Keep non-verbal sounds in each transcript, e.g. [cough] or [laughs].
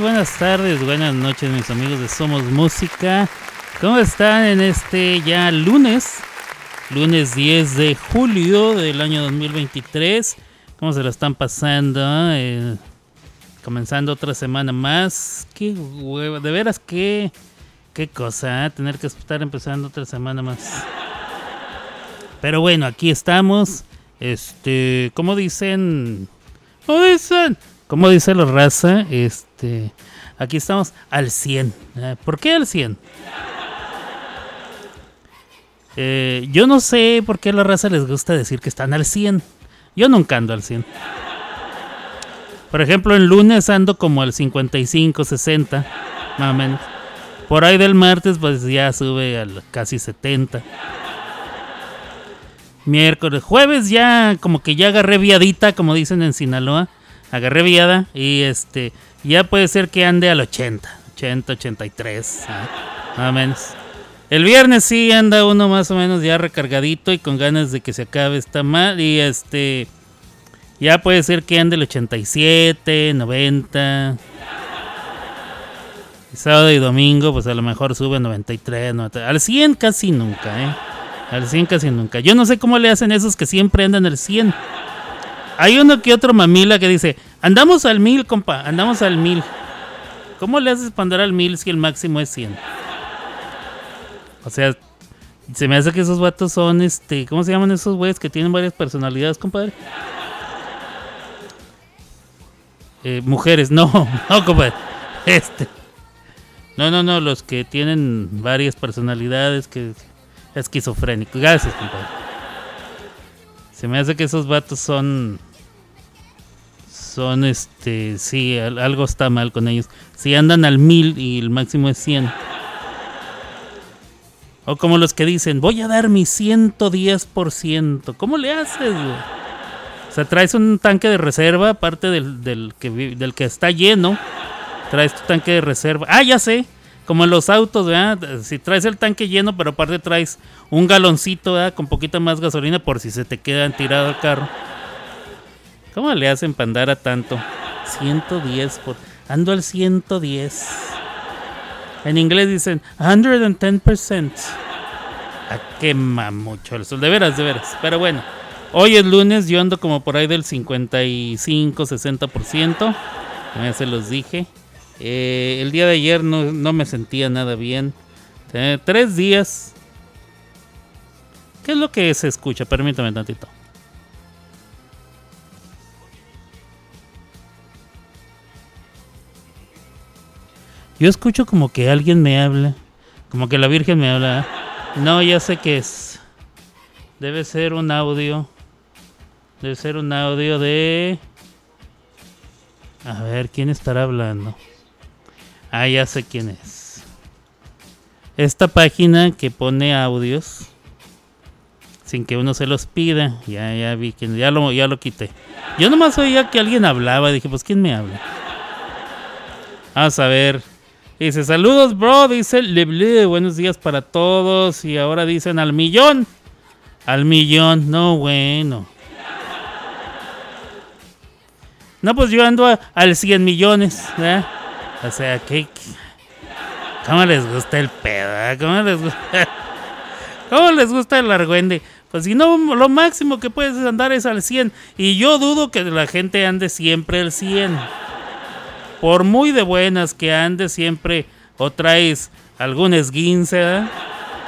Buenas tardes, buenas noches mis amigos de Somos Música. ¿Cómo están en este ya lunes? Lunes 10 de julio del año 2023. ¿Cómo se lo están pasando? Eh, comenzando otra semana más. Qué hueva, de veras qué, qué cosa, ¿eh? tener que estar empezando otra semana más. Pero bueno, aquí estamos. Este, ¿cómo dicen? ¿Cómo dicen? Como dice la raza, este, aquí estamos al 100. ¿eh? ¿Por qué al 100? Eh, yo no sé por qué a la raza les gusta decir que están al 100. Yo nunca ando al 100. Por ejemplo, el lunes ando como al 55, 60, más o menos. Por ahí del martes, pues ya sube al casi 70. Miércoles, jueves ya como que ya agarré viadita, como dicen en Sinaloa agarré viada y este ya puede ser que ande al 80, 80, 83, más o menos. El viernes sí anda uno más o menos ya recargadito y con ganas de que se acabe esta mal y este ya puede ser que ande el 87, 90. Y sábado y domingo pues a lo mejor sube 93, 90. Al 100 casi nunca, ¿eh? Al 100 casi nunca. Yo no sé cómo le hacen esos que siempre andan al 100. Hay uno que otro mamila que dice, andamos al mil, compa, andamos al mil. ¿Cómo le haces para andar al mil si el máximo es 100? O sea, se me hace que esos vatos son, este, ¿cómo se llaman esos güeyes que tienen varias personalidades, compadre? Eh, mujeres, no, [laughs] no, compadre. Este. No, no, no, los que tienen varias personalidades, que esquizofrénicos. Gracias, compadre. Se me hace que esos vatos son. Son este. Sí, algo está mal con ellos. Si andan al mil y el máximo es 100. O como los que dicen, voy a dar mi 110%. ¿Cómo le haces, O sea, traes un tanque de reserva, aparte del, del, que, del que está lleno. Traes tu tanque de reserva. Ah, ya sé. Como en los autos, ¿verdad? Si traes el tanque lleno, pero aparte traes un galoncito, ¿verdad? Con poquita más gasolina por si se te quedan tirado el carro. ¿Cómo le hacen para andar a tanto? 110 por... Ando al 110. En inglés dicen 110%. A quema mucho el sol. De veras, de veras. Pero bueno. Hoy es lunes, yo ando como por ahí del 55, 60%. Ya se los dije. Eh, el día de ayer no, me sentía nada bien. Eh, tres días. ¿Qué es lo que se escucha? Permítame tantito. Yo escucho como que alguien me habla. Como que la Virgen me habla. No, ya sé que es. Debe ser un audio. Debe ser un audio de... A ver, ¿quién estará hablando? Ah, ya sé quién es. Esta página que pone audios sin que uno se los pida. Ya, ya vi que ya lo, ya lo quité. Yo nomás oía que alguien hablaba. Dije, pues ¿quién me habla? Vamos a ver. Dice, saludos, bro. Dice Leble, buenos días para todos. Y ahora dicen al millón. Al millón. No, bueno. No, pues yo ando al 100 millones. ¿eh? O sea, ¿qué, cómo les gusta el pedo? Eh? ¿Cómo les gusta? [laughs] ¿Cómo les gusta el argüende? Pues si no, lo máximo que puedes andar es al 100. Y yo dudo que la gente ande siempre al 100. Por muy de buenas que ande siempre, o traes algún esguince, ¿eh?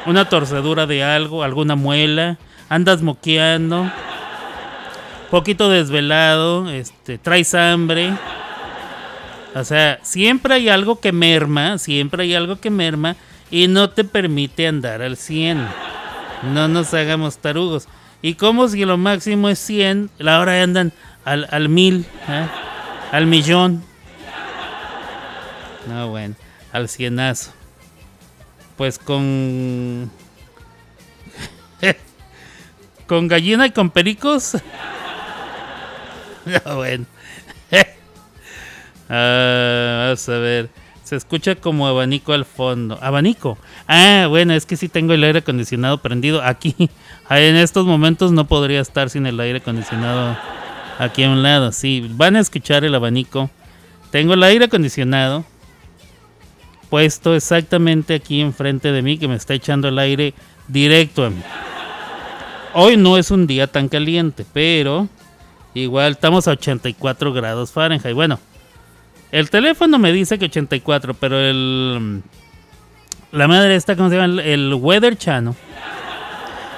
una torcedura de algo, alguna muela, andas moqueando, poquito desvelado, este, traes hambre o sea, siempre hay algo que merma, siempre hay algo que merma y no te permite andar al 100. No nos hagamos tarugos. Y como si lo máximo es 100, ahora andan al, al mil, ¿eh? al millón. No, bueno, al cienazo. Pues con... [laughs] con gallina y con pericos. [laughs] no, bueno. Ah, vamos a ver. Se escucha como abanico al fondo. ¿Abanico? Ah, bueno, es que sí tengo el aire acondicionado prendido. Aquí, [laughs] en estos momentos no podría estar sin el aire acondicionado aquí a un lado. Sí, van a escuchar el abanico. Tengo el aire acondicionado puesto exactamente aquí enfrente de mí que me está echando el aire directo a mí. Hoy no es un día tan caliente, pero igual estamos a 84 grados Fahrenheit. Bueno, el teléfono me dice que 84, pero el la madre esta, ¿cómo se llama? El Weather Channel,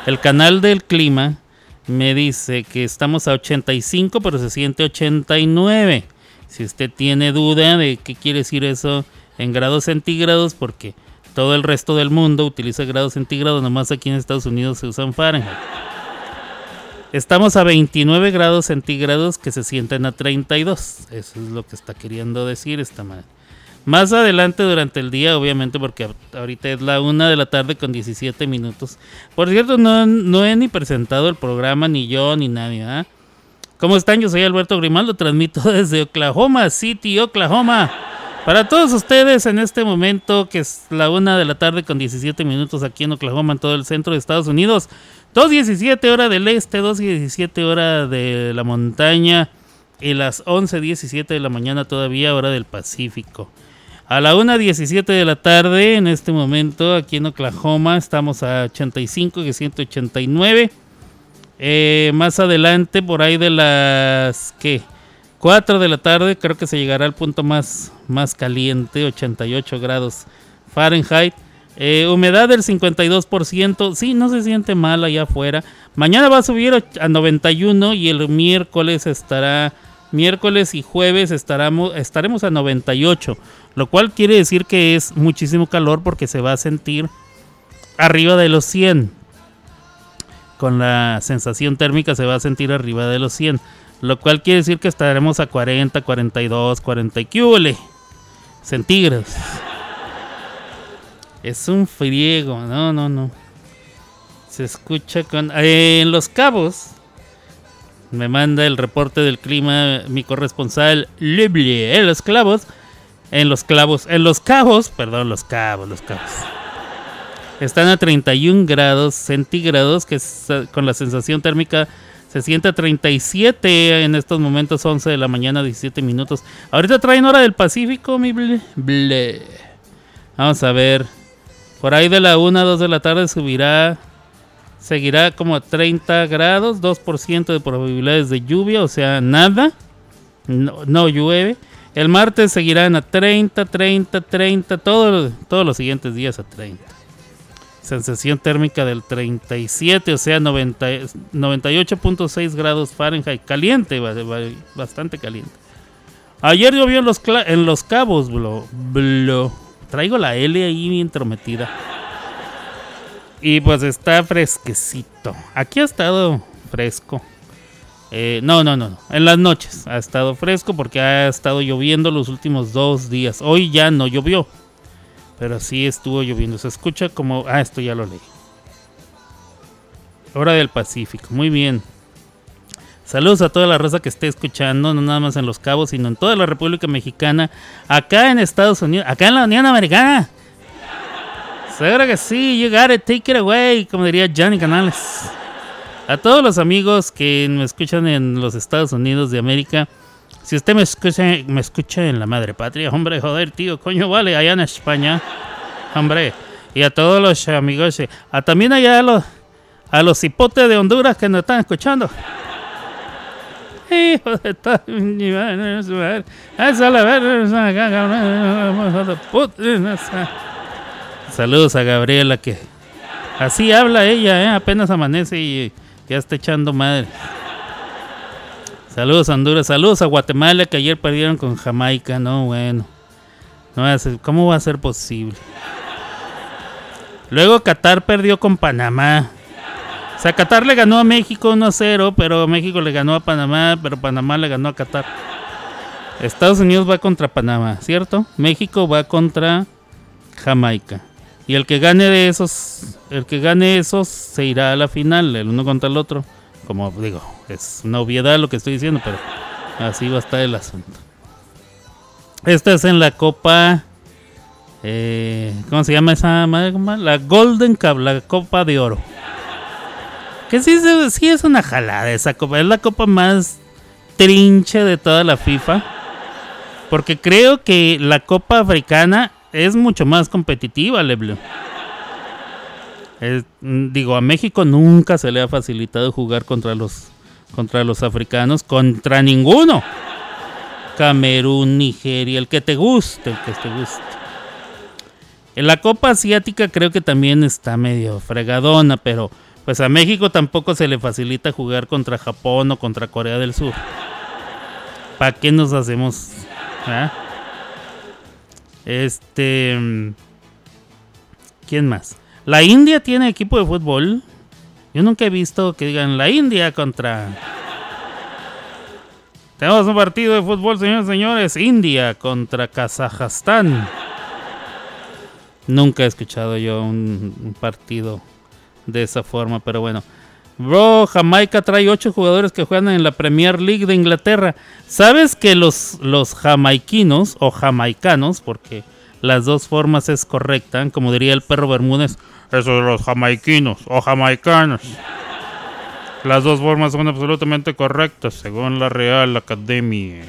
el canal del clima, me dice que estamos a 85, pero se siente 89. Si usted tiene duda de qué quiere decir eso en grados centígrados, porque todo el resto del mundo utiliza grados centígrados, nomás aquí en Estados Unidos se usan Fahrenheit. Estamos a 29 grados centígrados que se sienten a 32. Eso es lo que está queriendo decir esta madre. Más adelante durante el día, obviamente, porque ahorita es la una de la tarde con 17 minutos. Por cierto, no, no he ni presentado el programa, ni yo, ni nadie. ¿ah? ¿Cómo están? Yo soy Alberto Grimaldo, transmito [laughs] desde Oklahoma City, Oklahoma. Para todos ustedes en este momento, que es la una de la tarde con 17 minutos aquí en Oklahoma, en todo el centro de Estados Unidos. 2.17 hora del este, 2.17 hora de la montaña y las 11.17 de la mañana todavía hora del Pacífico. A la 1.17 de la tarde, en este momento, aquí en Oklahoma, estamos a 85 y 189. Eh, más adelante, por ahí de las ¿qué? 4 de la tarde, creo que se llegará al punto más, más caliente, 88 grados Fahrenheit. Eh, humedad del 52%, sí, no se siente mal allá afuera. Mañana va a subir a 91 y el miércoles estará, miércoles y jueves estaremos, estaremos a 98. Lo cual quiere decir que es muchísimo calor porque se va a sentir arriba de los 100. Con la sensación térmica se va a sentir arriba de los 100. Lo cual quiere decir que estaremos a 40, 42, 40 y centígrados. Es un friego, no, no, no. Se escucha con... Eh, en Los Cabos, me manda el reporte del clima mi corresponsal Lible. En Los Clavos en los clavos, en los cabos, perdón, los cabos, los cabos. Están a 31 grados centígrados, que con la sensación térmica se siente a 37 en estos momentos, 11 de la mañana, 17 minutos. Ahorita traen hora del Pacífico, mi ble. Vamos a ver. Por ahí de la 1 a 2 de la tarde subirá, seguirá como a 30 grados, 2% de probabilidades de lluvia, o sea, nada. No, no llueve. El martes seguirán a 30, 30, 30, todos los siguientes días a 30. Sensación térmica del 37, o sea, 98.6 grados Fahrenheit. Caliente, bastante caliente. Ayer llovió en los, en los cabos, blo. Traigo la L ahí bien entrometida. Y pues está fresquecito. Aquí ha estado fresco. Eh, no, no, no, En las noches ha estado fresco porque ha estado lloviendo los últimos dos días. Hoy ya no llovió. Pero sí estuvo lloviendo. Se escucha como... Ah, esto ya lo leí. Hora del Pacífico. Muy bien. Saludos a toda la raza que esté escuchando, no nada más en Los Cabos, sino en toda la República Mexicana, acá en Estados Unidos, acá en la Unión Americana. Seguro que sí, you got it, take it away, como diría Johnny Canales. A todos los amigos que me escuchan en los Estados Unidos de América, si usted me escucha, me escucha en la madre patria, hombre, joder, tío, coño, vale, allá en España, hombre. Y a todos los amigos, a también allá a los, a los hipotes de Honduras que nos están escuchando. [laughs] Hijo de Saludos a Gabriela que así habla ella, ¿eh? apenas amanece y ya está echando madre. Saludos Honduras, saludos a Guatemala que ayer perdieron con Jamaica, no, bueno. No va a ser, ¿Cómo va a ser posible? Luego Qatar perdió con Panamá. O sea, Qatar le ganó a México 1-0, pero México le ganó a Panamá, pero Panamá le ganó a Qatar. Estados Unidos va contra Panamá, ¿cierto? México va contra Jamaica. Y el que gane de esos, el que gane esos se irá a la final, el uno contra el otro. Como digo, es una obviedad lo que estoy diciendo, pero así va a estar el asunto. Esta es en la Copa. Eh, ¿Cómo se llama esa madre? La Golden Cup, la Copa de Oro. Que sí, sí es una jalada esa copa. Es la copa más trinche de toda la FIFA. Porque creo que la Copa Africana es mucho más competitiva, Leblo. Mm, digo, a México nunca se le ha facilitado jugar contra los, contra los africanos, contra ninguno. Camerún, Nigeria, el que te guste, el que te guste. En la Copa Asiática creo que también está medio fregadona, pero pues a México tampoco se le facilita jugar contra Japón o contra Corea del Sur. ¿Para qué nos hacemos? Ah? Este. Mm, ¿Quién más? La India tiene equipo de fútbol. Yo nunca he visto que digan la India contra. Tenemos un partido de fútbol, señores y señores. India contra Kazajstán. Nunca he escuchado yo un, partido de esa forma, pero bueno. Bro, Jamaica trae ocho jugadores que juegan en la Premier League de Inglaterra. ¿Sabes que los, los jamaiquinos o jamaicanos, porque las dos formas es correcta, como diría el perro Bermúdez, esos los jamaiquinos o jamaicanos. Las dos formas son absolutamente correctas, según la Real Academia.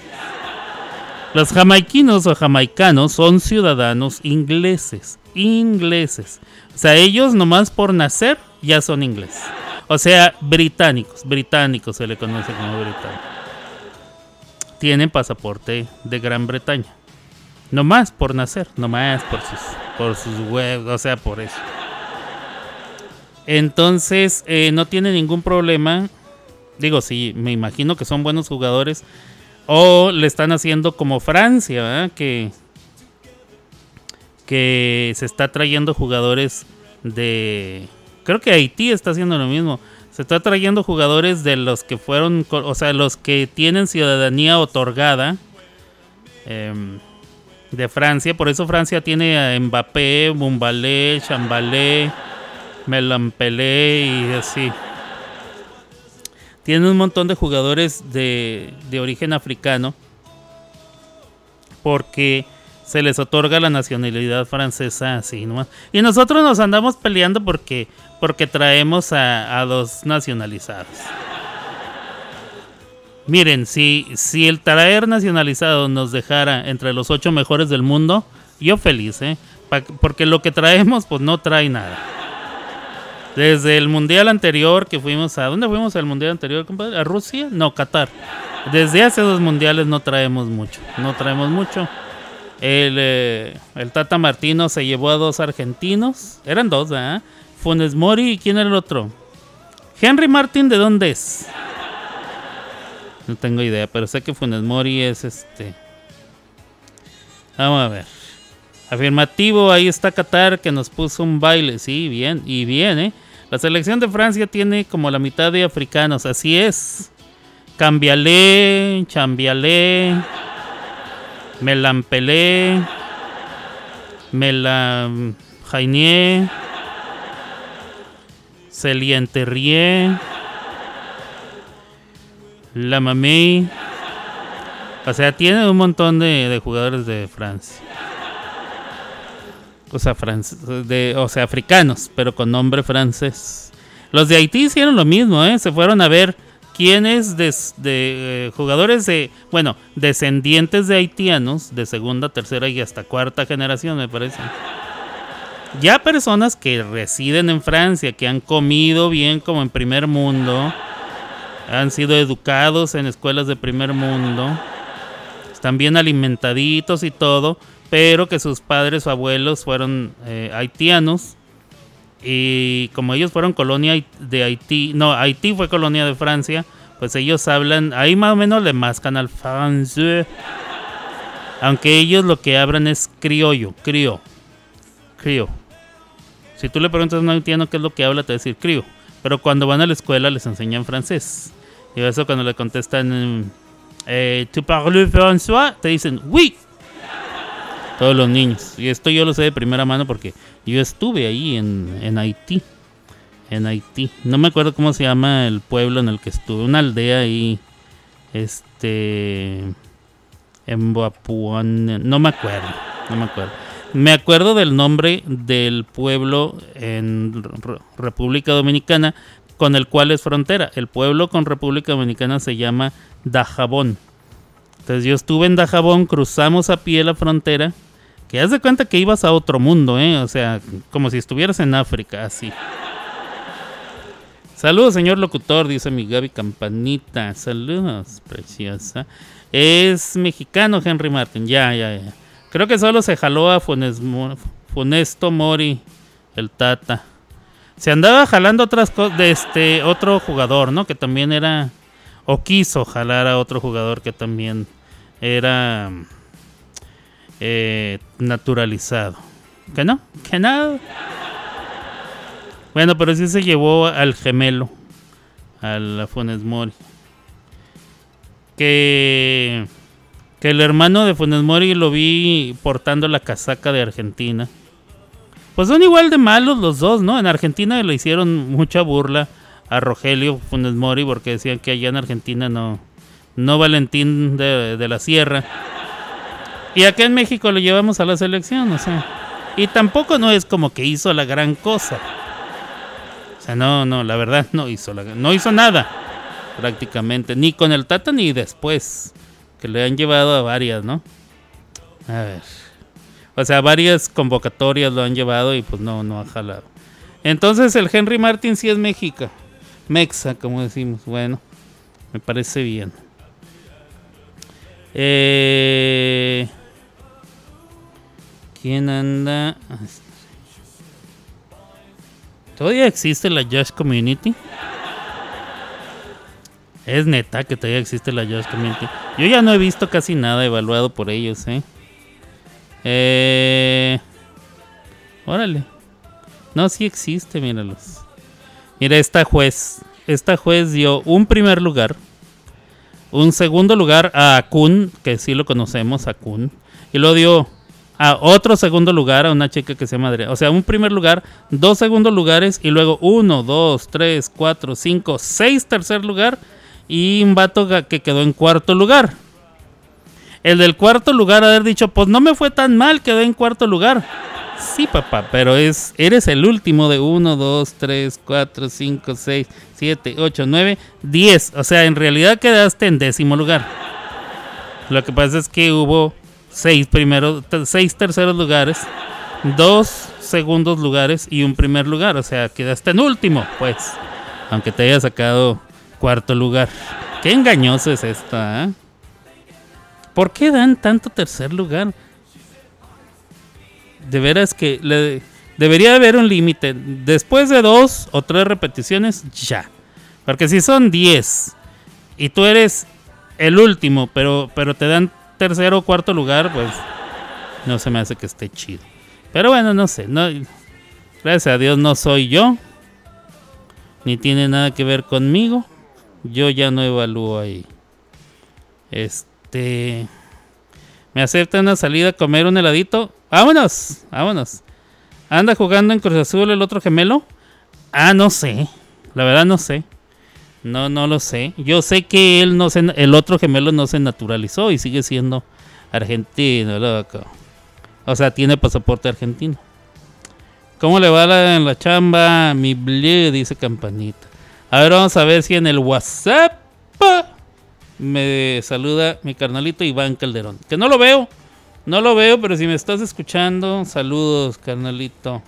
Los jamaiquinos o jamaicanos son ciudadanos ingleses. Ingleses. O sea, ellos nomás por nacer ya son ingleses. O sea, británicos. Británicos se le conoce como británicos. Tienen pasaporte de Gran Bretaña. Nomás por nacer. Nomás por sus, por sus huevos. O sea, por eso. Entonces, eh, no tiene ningún problema. Digo, sí, me imagino que son buenos jugadores. O le están haciendo como Francia, Que, que se está trayendo jugadores de... Creo que Haití está haciendo lo mismo. Se está trayendo jugadores de los que fueron, o sea, los que tienen ciudadanía otorgada em, de Francia. Por eso Francia tiene a Mbappé, Mumbalé, Chambalé Melampelé y así. Tiene un montón de jugadores de, origen africano porque se les otorga la nacionalidad francesa así nomás. Y nosotros nos andamos peleando porque, porque traemos a, a los nacionalizados. Miren, si, si el traer nacionalizado nos dejara entre los ocho mejores del mundo, yo feliz, ¿eh? porque lo que traemos pues no trae nada. Desde el mundial anterior que fuimos a. ¿Dónde fuimos al mundial anterior, compadre? ¿A Rusia? No, Qatar. Desde hace dos mundiales no traemos mucho. No traemos mucho. El, eh, el Tata Martino se llevó a dos argentinos. Eran dos, ¿verdad? Funes Mori y quién era el otro. Henry Martin, ¿de dónde es? No tengo idea, pero sé que Funes Mori es este. Vamos a ver. Afirmativo, ahí está Qatar que nos puso un baile. Sí, bien, y bien, ¿eh? La selección de Francia tiene como la mitad de africanos, así es. Cambialé, Chambialé, Melampelé, Melam Jainier, Celienterrier, Lamamey. O sea, tiene un montón de jugadores de Francia o sea, de, o sea, africanos, pero con nombre francés. Los de Haití hicieron lo mismo, ¿eh? Se fueron a ver quiénes de, eh, jugadores de, bueno, descendientes de haitianos, de segunda, tercera y hasta cuarta generación, me parece. Ya personas que residen en Francia, que han comido bien como en primer mundo, han sido educados en escuelas de primer mundo, están bien alimentaditos y todo pero que sus padres o abuelos fueron eh, haitianos y como ellos fueron colonia de Haití, no, Haití fue colonia de Francia, pues ellos hablan, ahí más o menos le mascan al francés, aunque ellos lo que hablan es criollo, crio, crio. Si tú le preguntas a un haitiano qué es lo que habla, te va a pero cuando van a la escuela les enseñan francés. Y eso cuando le contestan, eh, ¿tu parles français? Te dicen, oui, todos los niños. Y esto yo lo sé de primera mano porque yo estuve ahí en, Haití. En Haití. No me acuerdo cómo se llama el pueblo en el que estuve. Una aldea ahí. Este. En Boapuan. No me acuerdo. No me acuerdo. Me acuerdo del nombre del pueblo en República Dominicana con el cual es frontera. El pueblo con República Dominicana se llama Dajabón. Entonces yo estuve en Dajabón, cruzamos a pie la frontera, que haz de cuenta que ibas a otro mundo, ¿eh? O sea, como si estuvieras en África, así. Saludos, señor locutor, dice mi Gaby Campanita. Saludos, preciosa. Es mexicano Henry Martin, ya, ya, ya. Creo que solo se jaló a Funesto Mori, el Tata. Se andaba jalando otras cosas de este otro jugador, ¿no? Que también era o quiso jalar a otro jugador que también era eh, naturalizado. ¿Que no? ¿Que no? Bueno, pero sí se llevó al gemelo, al Funes Mori. Que, que el hermano de Funes Mori lo vi portando la casaca de Argentina. Pues son igual de malos los dos, ¿no? En Argentina le hicieron mucha burla a Rogelio Funes Mori porque decían que allá en Argentina no, no Valentín de la Sierra. Y acá en México lo llevamos a la selección, o sea. Y tampoco no es como que hizo la gran cosa. O sea, no, no, la verdad no hizo, no hizo nada prácticamente, ni con el Tata ni después, que le han llevado a varias, ¿no? A ver. O sea, varias convocatorias lo han llevado y pues no, no ha jalado. Entonces el Henry Martin sí es México. Mexa, como decimos. Bueno, me parece bien. Eh, ¿Quién anda? ¿Todavía existe la Josh Community? Es neta que todavía existe la Josh Community. Yo ya no he visto casi nada evaluado por ellos, ¿eh? Eh... Órale. No, sí existe, míralos. Mira, esta juez. Esta juez dio un primer lugar. Un segundo lugar a Kun, que sí lo conocemos, a Kun. Y lo dio a otro segundo lugar a una chica que se llama Adriana. O sea, un primer lugar, dos segundos lugares y luego uno, dos, tres, cuatro, cinco, seis tercer lugar y un vato que quedó en cuarto lugar. El del cuarto lugar haber dicho, pues no me fue tan mal, quedé en cuarto lugar. Sí, papá, pero es eres el último de uno, dos, tres, cuatro, cinco, seis, siete, ocho, nueve, diez. O sea, en realidad quedaste en décimo lugar. Lo que pasa es que hubo seis primeros, seis terceros lugares, dos segundos lugares y un primer lugar. O sea, quedaste en último, pues. Aunque te haya sacado cuarto lugar. Qué engañoso es esto, ¿eh? ¿Por qué dan tanto tercer lugar? De veras que debería haber un límite. Después de dos o tres repeticiones, ya. Porque si son diez y tú eres el último, pero, pero te dan tercero o cuarto lugar, pues no se me hace que esté chido. Pero bueno, no sé. No, gracias a Dios no soy yo. Ni tiene nada que ver conmigo. Yo ya no evalúo ahí. Este. ¿Me acepta una salida a comer un heladito? ¡Vámonos! ¡Vámonos! ¿Anda jugando en Cruz Azul el otro gemelo? Ah, no sé. La verdad no sé. No, no lo sé. Yo sé que él no se, el otro gemelo no se naturalizó y sigue siendo argentino, loco. O sea, tiene pasaporte argentino. ¿Cómo le va la, en la chamba? Mi blue, dice Campanita. A ver, vamos a ver si en el WhatsApp me saluda mi carnalito Iván Calderón. Que no lo veo, no lo veo, pero si me estás escuchando, saludos, carnalito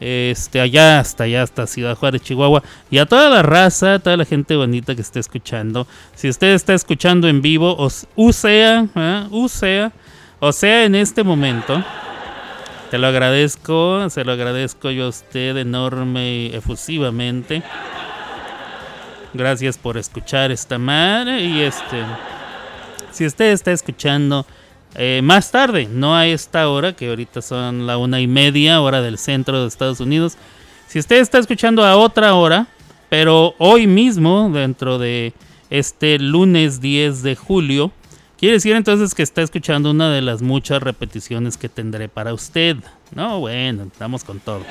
este, allá hasta allá, hasta Ciudad Juárez, Chihuahua, y a toda la raza, toda la gente bonita que esté escuchando. Si usted está escuchando en vivo, o, sea, ¿eh? o sea, o sea, en este momento, te lo agradezco, se lo agradezco yo a usted enorme y efusivamente. Gracias por escuchar esta madre y este, si usted está escuchando eh, más tarde, no a esta hora, que ahorita son la una y media hora del centro de Estados Unidos. Si usted está escuchando a otra hora, pero hoy mismo, dentro de este lunes 10 de julio, quiere decir entonces que está escuchando una de las muchas repeticiones que tendré para usted. No, bueno, estamos con todo.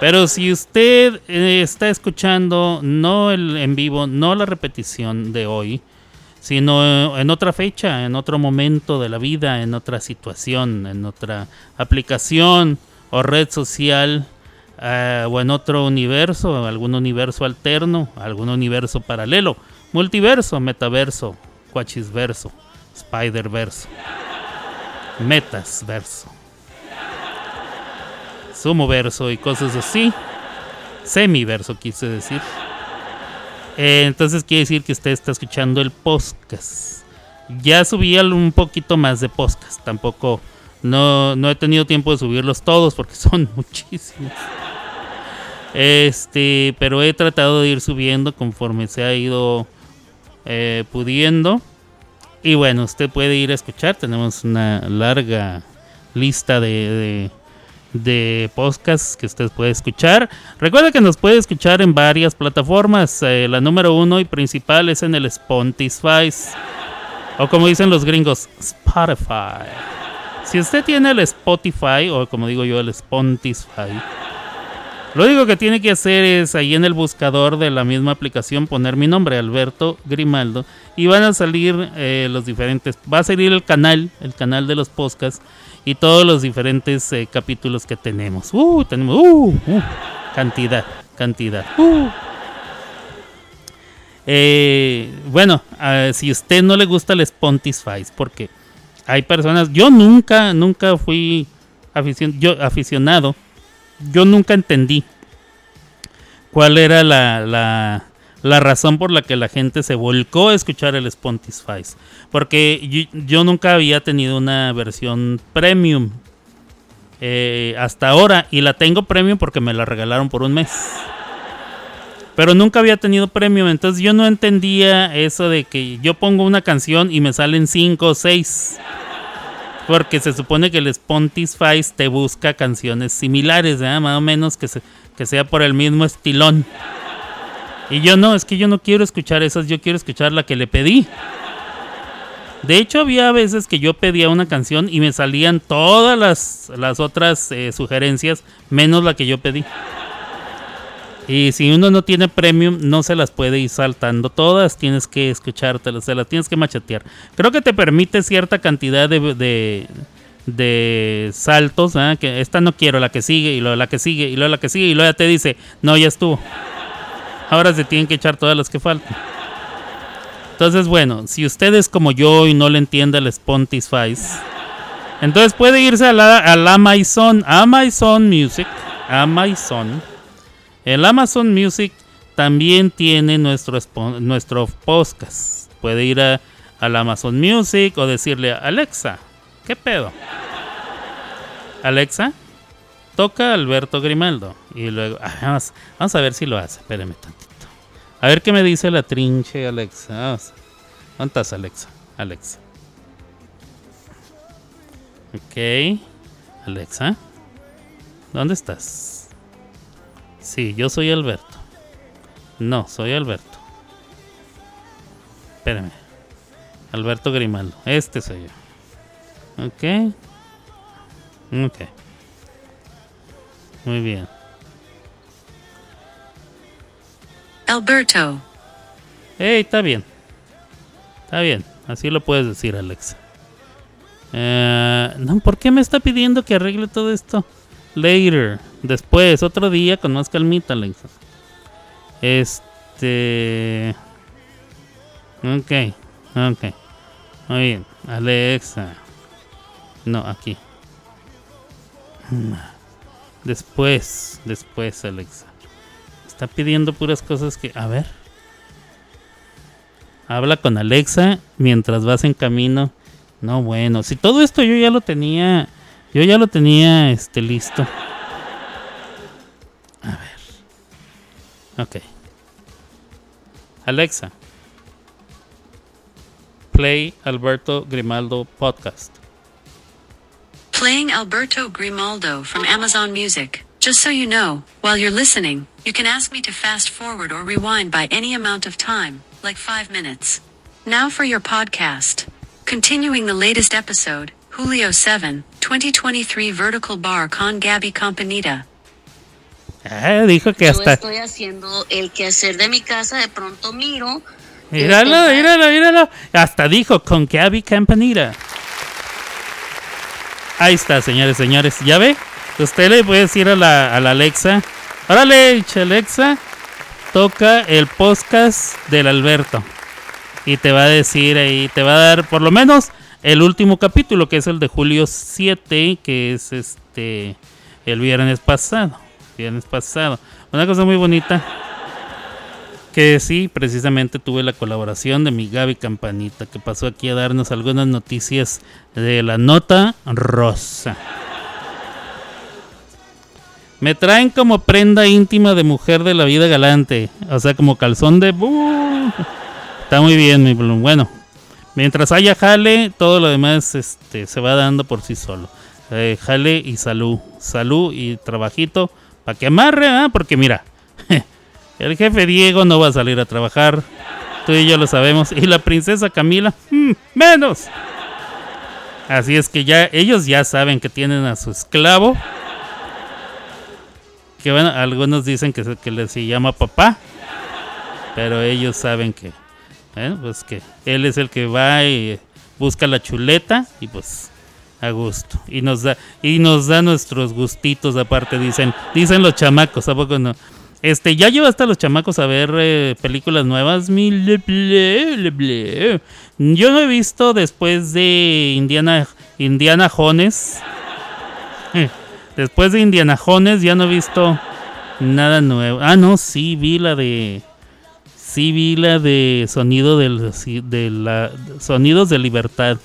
Pero si usted eh, está escuchando no el en vivo, no la repetición de hoy, sino en otra fecha, en otro momento de la vida, en otra situación, en otra aplicación o red social eh, o en otro universo, algún universo alterno, algún universo paralelo, multiverso, metaverso, cuachisverso, Spider Verso, Metas Verso, Sumo Verso y cosas así. Semiverso quise decir. Eh, entonces quiere decir que usted está escuchando el podcast. Ya subí un poquito más de podcast. Tampoco no, no he tenido tiempo de subirlos todos porque [laughs] son muchísimos. Este, pero he tratado de ir subiendo conforme se ha ido eh, pudiendo. Y bueno, usted puede ir a escuchar. Tenemos una larga lista de, de, podcasts que usted puede escuchar. Recuerda que nos puede escuchar en varias plataformas. Eh, la número uno y principal es en el Spotify. O como dicen los gringos, Spotify. Si usted tiene el Spotify, o como digo yo, el Spotify, lo único que tiene que hacer es ahí en el buscador de la misma aplicación poner mi nombre, Alberto Grimaldo, y van a salir eh, los diferentes, va a salir el canal, el canal de los podcasts y todos los diferentes eh, capítulos que tenemos. Uh, tenemos, uh, uh cantidad, cantidad. Uh. Eh, bueno, si usted no le gusta el Spotify, porque hay personas, yo nunca, nunca fui yo, aficionado yo nunca entendí cuál era la, la, razón por la que la gente se volcó a escuchar el Spotify. Porque yo, nunca había tenido una versión premium eh, hasta ahora y la tengo premium porque me la regalaron por un mes. Pero nunca había tenido premium, entonces yo no entendía eso de que yo pongo una canción y me salen 5 o 6. Porque se supone que el Spotify te busca canciones similares, más o menos que, que sea por el mismo estilón. Y yo no, es que yo no quiero escuchar esas, yo quiero escuchar la que le pedí. De hecho, había veces que yo pedía una canción y me salían todas las, las otras eh, sugerencias, menos la que yo pedí. Y si uno no tiene premium, no se las puede ir saltando todas. Tienes que escuchártelas, se las tienes que machetear. Creo que te permite cierta cantidad de, de, saltos. ¿ah? Que esta no quiero, la que sigue, y luego la que sigue, y luego la que sigue, y luego ya te dice, no, ya estuvo. Ahora se tienen que echar todas las que faltan. Entonces, bueno, si usted es como yo y no le entiende el Spotify, entonces puede irse a la, a la Amazon, Amazon Music, Amazon el Amazon Music también tiene nuestro, nuestro podcast. Puede ir a, al Amazon Music o decirle, Alexa, ¿qué pedo? Alexa, toca Alberto Grimaldo. Y luego, ah, vamos, vamos, a ver si lo hace. Espérame tantito. A ver qué me dice la trinche Alexa. ¿Dónde estás, Alexa? Alexa. Ok. Alexa. ¿Dónde estás? Sí, yo soy Alberto. No, soy Alberto. Espérame. Alberto Grimaldo. Este soy yo. Ok. Ok. Muy bien. Alberto. Hey, está bien. Está bien. Así lo puedes decir, Alexa. Eh, no, ¿por qué me está pidiendo que arregle todo esto? Later. Después, otro día con más calmita, Alexa. Este. Ok, ok. Muy bien. Alexa. No, aquí. Después, después, Alexa. Está pidiendo puras cosas que. A ver. Habla con Alexa mientras vas en camino. No, bueno. Si todo esto yo ya lo tenía. Yo ya lo tenía este listo. A ver. Ok. Alexa. Play Alberto Grimaldo podcast. Playing Alberto Grimaldo from Amazon Music. Just so you know, while you're listening, you can ask me to fast forward or rewind by any amount of time, like five minutes. Now for your podcast. Continuing the latest episode, Julio 7, 2023 Vertical Bar con Gabby Campanita. Ah, dijo que hasta. Yo estoy haciendo el quehacer de mi casa, de pronto miro. Míralo, míralo, míralo. Hasta dijo con Gabby Campanita. Ahí está, señores, señores. ¿Ya ve? Usted le puede decir a la, a la Alexa. Órale, Alexa, toca el podcast del Alberto. y te va a decir ahí, te va a dar por lo menos el último capítulo, que es el de julio 7, que es este el viernes pasado. Viernes pasado. Una cosa muy bonita. Que sí, precisamente tuve la colaboración de mi Gaby Campanita, que pasó aquí a darnos algunas noticias de la nota rosa. Me traen como prenda íntima de mujer de la vida galante. O sea, como calzón de... Está muy bien, mi Bloom. Bueno, mientras haya jale, todo lo demás este, se va dando por sí solo. Eh, jale y salud. Salud y trabajito. Para que amarre, ¿ah? Porque mira, [laughs] el jefe Diego no va a salir a trabajar. Tú y yo lo sabemos. Y la princesa Camila, mm, menos. Así es que ya ellos ya saben que tienen a su esclavo. Que bueno, algunos dicen que, que les llama papá. Pero ellos saben que, pues que él es el que va y busca la chuleta y pues a gusto. Y nos da y nos da nuestros gustitos aparte dicen dicen los chamacos a poco no este ya lleva hasta los chamacos a ver eh, películas nuevas yo no he visto después de Indiana Indiana Jones después de Indiana Jones ya no he visto nada nuevo ah no sí vi la de sí vi la de sonido de la sonidos de libertad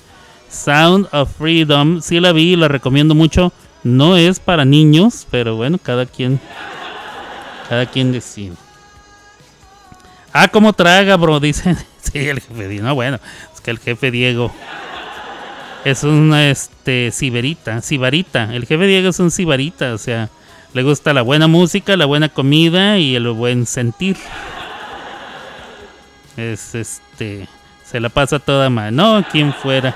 Sound of Freedom, sí la vi la recomiendo mucho. No es para niños, pero bueno, cada quien. Cada quien decide. Ah, cómo traga, bro, [laughs] dice. sí, el jefe Diego. No, bueno, es que el jefe Diego es una este ciberita, cibarita. El jefe Diego es un cibarita, o sea, le gusta la buena música, la buena comida y el buen sentir. Es este, se la pasa toda mal. No, quien fuera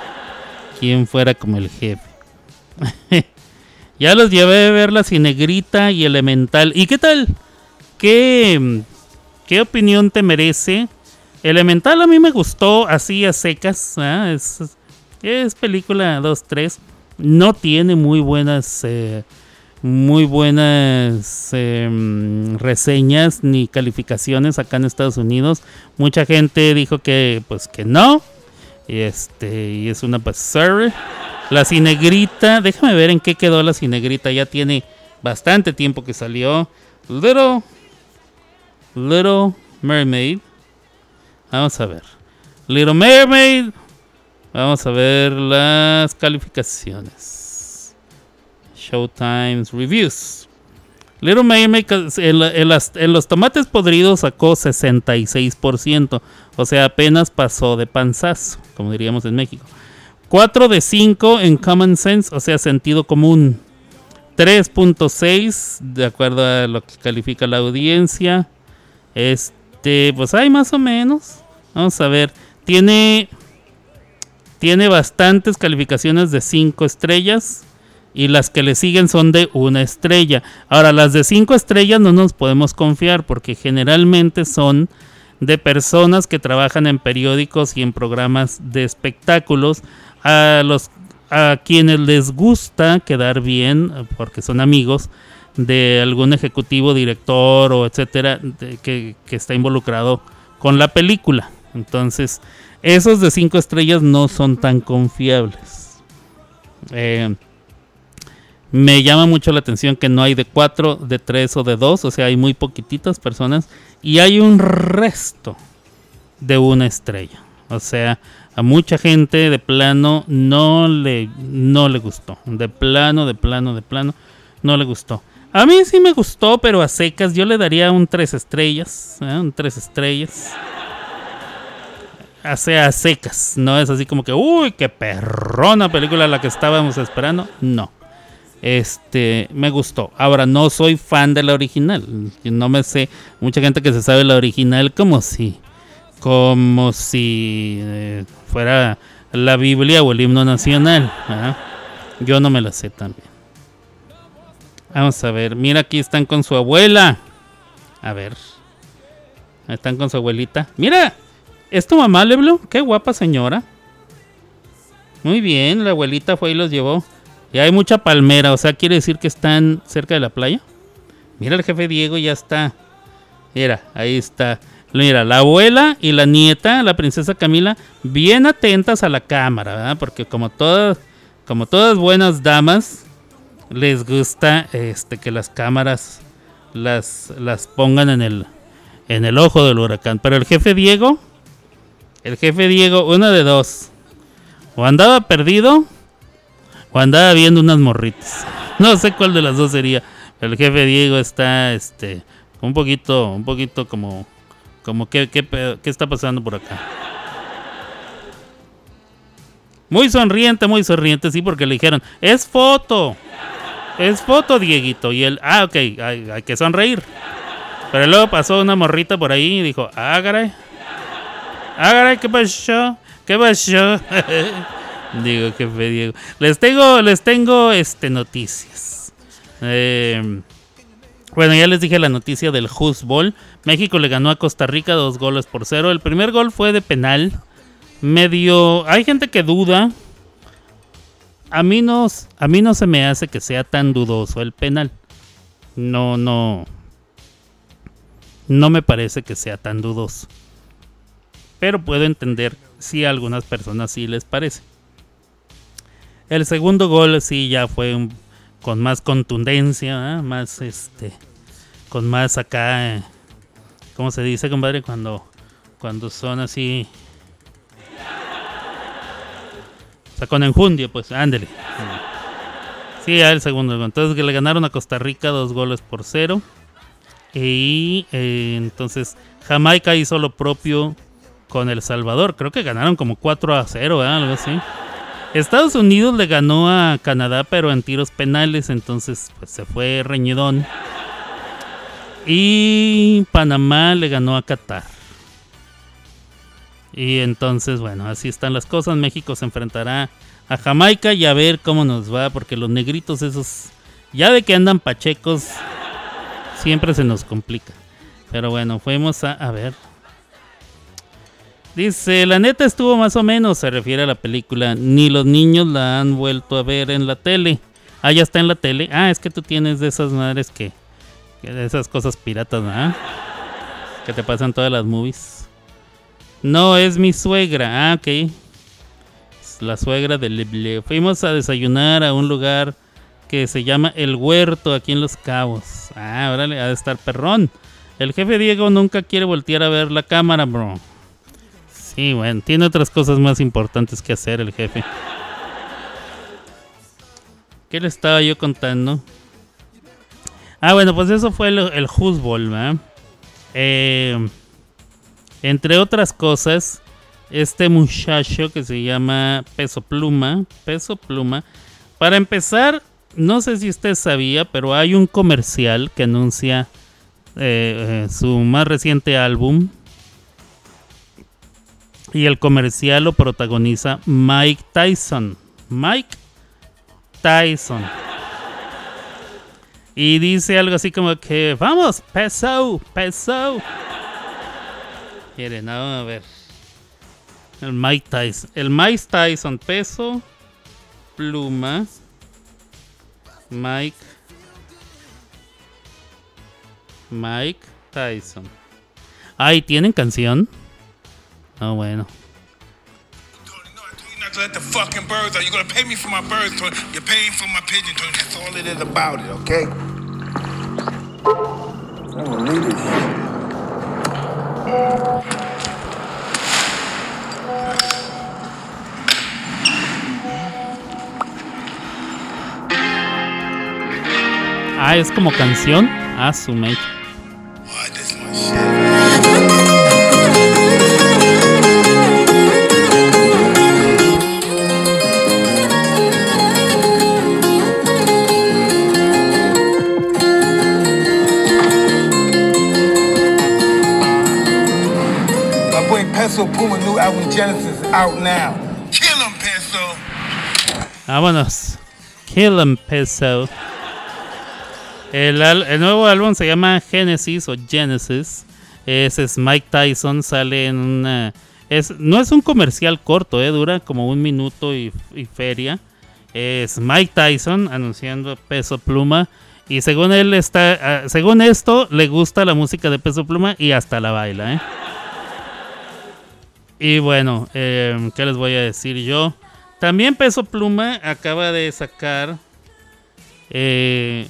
quien fuera como el jefe. [laughs] ya los llevé a ver la Cinegrita y Elemental. ¿Y qué tal? ¿Qué, qué opinión te merece? Elemental a mí me gustó así a secas. ¿ah? Es, es, película 2-3. No tiene muy buenas... Eh, muy buenas em, reseñas ni calificaciones acá en Estados Unidos. Mucha gente dijo que pues que no, este, y es una pasar. La cinegrita, déjame ver en qué quedó la cinegrita. Ya tiene bastante tiempo que salió. Little, Little Mermaid. Vamos a ver. Little Mermaid. Vamos a ver las calificaciones. Showtime's Reviews. Little Mermaid en, los tomates podridos sacó 66%. O sea, apenas pasó de panzazo, como diríamos en México. 4 de 5 en Common Sense, o sea, sentido común. 3.6 de acuerdo a lo que califica la audiencia. Este, pues hay más o menos. Vamos a ver. Tiene tiene bastantes calificaciones de 5 estrellas y las que le siguen son de una estrella. Ahora, las de cinco estrellas no nos podemos confiar porque generalmente son de personas que trabajan en periódicos y en programas de espectáculos a los a quienes les gusta quedar bien porque son amigos de algún ejecutivo, director o etcétera que, que, está involucrado con la película. Entonces, esos de cinco estrellas no son tan confiables. Eh, me llama mucho la atención que no hay de 4, de 3 o de 2, o sea, hay muy poquititas personas y hay un resto de una estrella. O sea, a mucha gente de plano no le, no le gustó. De plano, de plano, de plano, no le gustó. A mí sí me gustó, pero a secas yo le daría un 3 estrellas. ¿eh? Un 3 estrellas. Sea, a secas. No es así como que, uy, qué perrona película la que estábamos esperando. No. Este, me gustó. Ahora, no soy fan de la original. No me sé. Mucha gente que se sabe la original como si. Como si eh, fuera la Biblia o el himno nacional. Yo no me la sé también. Vamos a ver. Mira, aquí están con su abuela. A ver. Están con su abuelita. Mira. ¿Es tu mamá, Leblo? Qué guapa señora. Muy bien, la abuelita fue y los llevó. Y hay mucha palmera, o sea, quiere decir que están cerca de la playa. Mira, el jefe Diego ya está. Mira, ahí está. Mira, la abuela y la nieta, la princesa Camila, bien atentas a la cámara, ¿verdad? Porque como todas, como todas buenas damas, les gusta este que las cámaras las, las pongan en el, en el ojo del huracán. Pero el jefe Diego, el jefe Diego, una de dos. O andaba perdido o andaba viendo unas morritas. No sé cuál de las dos sería. El jefe Diego está este un poquito, un poquito como como qué, qué, está pasando por acá. Muy sonriente, muy sonriente, sí, porque le dijeron, es foto. Es foto, Dieguito. Y él, ah, ok, hay, que sonreír. Pero luego pasó una morrita por ahí y dijo, ah. Ah, caray, ¿qué pasó? ¿Qué pasó? [laughs] Digo, jefe Diego. Les tengo, les tengo este, noticias. Eh, bueno, ya les dije la noticia del Ball. México le ganó a Costa Rica dos goles por cero. El primer gol fue de penal. Medio. Hay gente que duda. A mí no, a mí no se me hace que sea tan dudoso el penal. No, no. No me parece que sea tan dudoso. Pero puedo entender si a algunas personas sí les parece. El segundo gol sí ya fue con más contundencia, ¿eh? más este, con más acá, eh, ¿cómo se dice, compadre? Cuando, cuando son así, o sea, con enjundia, pues, ándele. Sí, ya el segundo gol. Entonces le ganaron a Costa Rica dos goles por cero. Y eh, entonces Jamaica hizo lo propio con El Salvador. Creo que ganaron como 4 a 0, algo así. Estados Unidos le ganó a Canadá, pero en tiros penales, entonces pues, se fue reñidón. Y Panamá le ganó a Qatar. Y entonces, bueno, así están las cosas. México se enfrentará a Jamaica y a ver cómo nos va, porque los negritos esos, ya de que andan pachecos, siempre se nos complica. Pero bueno, fuimos a, a ver, Dice, la neta estuvo más o menos, se refiere a la película. Ni los niños la han vuelto a ver en la tele. Ah, ya está en la tele. Ah, es que tú tienes de esas madres que... de esas cosas piratas, ¿ah? Que te pasan todas las movies. No, es mi suegra. Ah, ok. Es la suegra de Leble. Fuimos a desayunar a un lugar que se llama El Huerto, aquí en Los Cabos. Ah, órale, ha de estar perrón. El jefe Diego nunca quiere voltear a ver la cámara, bro. Sí, bueno, tiene otras cosas más importantes que hacer el jefe. ¿Qué le estaba yo contando? Ah, bueno, pues eso fue el, fútbol, eh, entre otras cosas, este muchacho que se llama Peso Pluma, Peso Pluma, para empezar, no sé si usted sabía, pero hay un comercial que anuncia eh, eh, su más reciente álbum, y el comercial lo protagoniza Mike Tyson. Mike Tyson. Y dice algo así como que, vamos, peso, peso. Miren, a ver. El Mike Tyson. El Mike Tyson, peso, pluma. Mike. Mike Tyson. Ahí tienen canción. Oh, bueno. let the fucking birds out. You're gonna pay me for my birds, Tony. You're paying for my pigeon, Tony. That's all it is about it, okay? I don't need it. Ah, es como canción. Ah, su mecha. New album Genesis out now. Kill him, Peso. Vámonos. Kill him, Peso. El, el, nuevo álbum se llama Genesis o Genesis. Ese es Mike Tyson. Sale en una. Es, no es un comercial corto, eh, dura como un minuto y, y feria. Es Mike Tyson anunciando Peso Pluma. Y según él está, uh, según esto, le gusta la música de Peso Pluma y hasta la baila, ¿eh? Y bueno, eh, ¿qué les voy a decir yo? También Peso Pluma acaba de sacar eh,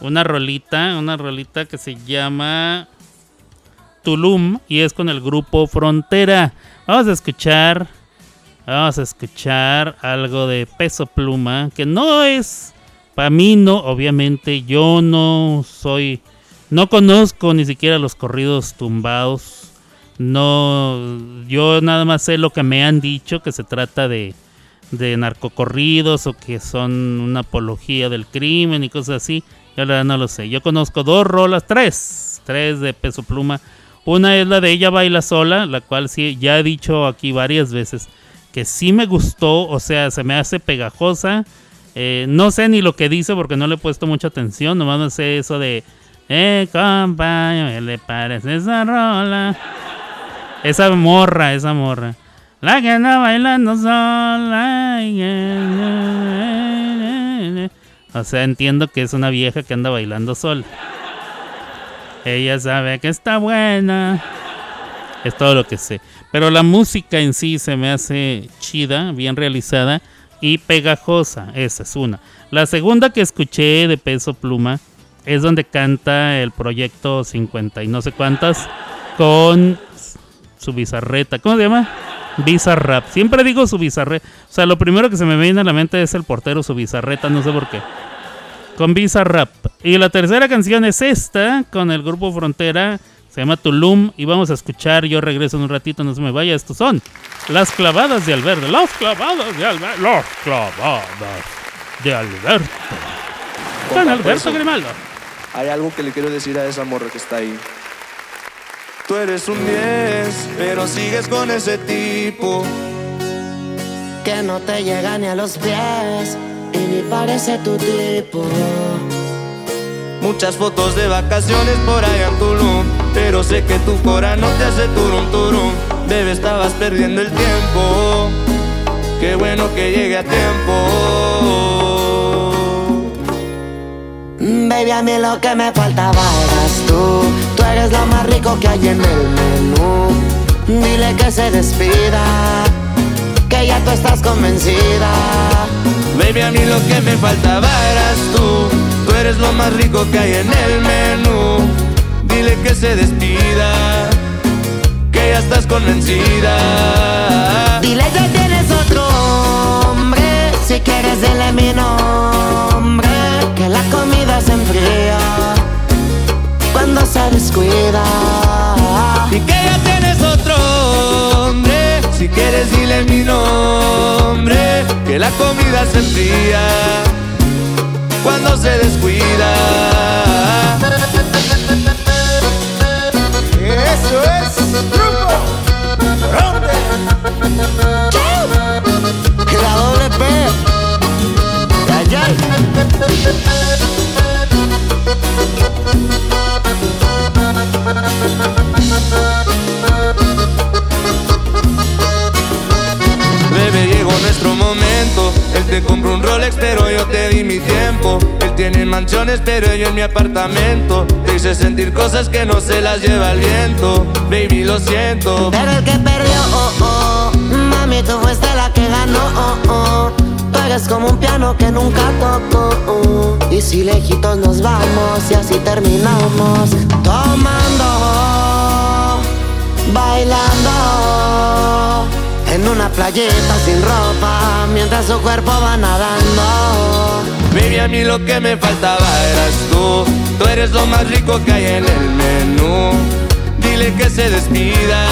una rolita, una rolita que se llama Tulum y es con el grupo Frontera. Vamos a escuchar, vamos a escuchar algo de Peso Pluma, que no es, para mí no, obviamente yo no soy, no conozco ni siquiera los corridos tumbados. No, yo nada más sé lo que me han dicho, que se trata de, de narcocorridos o que son una apología del crimen y cosas así. Yo la verdad no lo sé. Yo conozco dos rolas, tres, tres de peso pluma. Una es la de Ella Baila Sola, la cual sí, ya he dicho aquí varias veces que sí me gustó, o sea, se me hace pegajosa. Eh, no sé ni lo que dice porque no le he puesto mucha atención, nomás me sé eso de, eh, compa, ¿qué le parece esa rola? Esa morra, esa morra. La que anda bailando sola. O sea, entiendo que es una vieja que anda bailando sola. Ella sabe que está buena. Es todo lo que sé. Pero la música en sí se me hace chida, bien realizada y pegajosa. Esa es una. La segunda que escuché de Peso Pluma es donde canta el proyecto 50 y no sé cuántas con su bizarreta. ¿Cómo se llama? Bizarrap. Siempre digo su bizarreta. O sea, lo primero que se me viene a la mente es el portero, su bizarreta, no sé por qué. Con Bizarrap. Y la tercera canción es esta, con el grupo Frontera. Se llama Tulum. Y vamos a escuchar. Yo regreso en un ratito, no se me vaya. Estos son las clavadas de Alberto. Las clavadas de Alberto. Las clavadas de Alberto. Con Alberto Grimaldo. Hay algo que le quiero decir a esa morra que está ahí. Tú eres un 10, pero sigues con ese tipo. que no te llega ni a los pies y ni parece tu tipo. Muchas fotos de vacaciones por allá en Tulum. Pero sé que tu cora no te hace turum turum. Bebé, estabas perdiendo el tiempo. Qué bueno que llegue a tiempo. Mm, Baby, a mí lo que me faltaba eras tú. Tú eres lo más rico que hay en el menú. Dile que se despida, que ya tú estás convencida. Baby, a mí lo que me faltaba eras tú. Tú eres lo más rico que hay en el menú. Dile que se despida, que ya estás convencida. Dile que tienes otro hombre, si quieres dile mi nombre, descuida. Y que ya tienes otro hombre. Si quieres, dile mi nombre. Que la comida se enfría cuando se descuida. Eso es Grupo La doble P. Ay, ay. Bebé, llegó nuestro momento. Él te compró un Rolex, pero yo te di mi tiempo. Él tiene mansiones, pero yo en mi apartamento. Te hice sentir cosas que no se las lleva el viento. Baby, lo siento. Pero el que perdió, oh, oh. Mami, tú fuiste la que ganó, oh, oh. Eres como un piano que nunca tocó. Y si lejitos nos vamos y así terminamos. Tomando, bailando. En una playita sin ropa, mientras su cuerpo va nadando. Baby, a mí lo que me faltaba eras tú. Tú eres lo más rico que hay en el menú. Dile que se despida,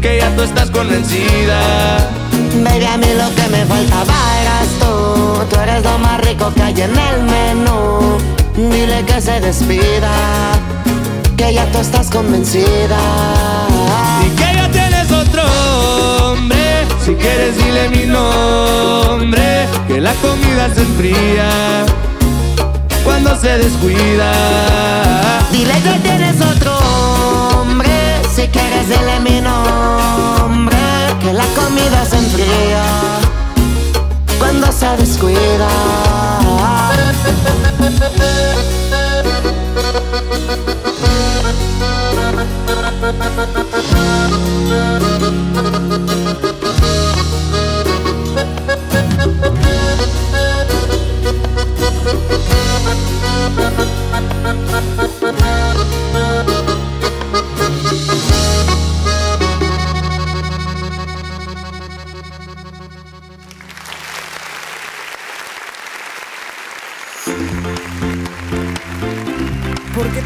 que ya tú estás convencida. Baby, a mí lo que me faltaba eras tú. Tú eres lo más rico que hay en el menú. Dile que se despida, que ya tú estás convencida. Y que ya tienes otro hombre. Si quieres, dile mi nombre. Que la comida se enfría cuando se descuida. Dile que tienes otro hombre. Si quieres, dile mi nombre. Que la comida se enfría cuando se descuida.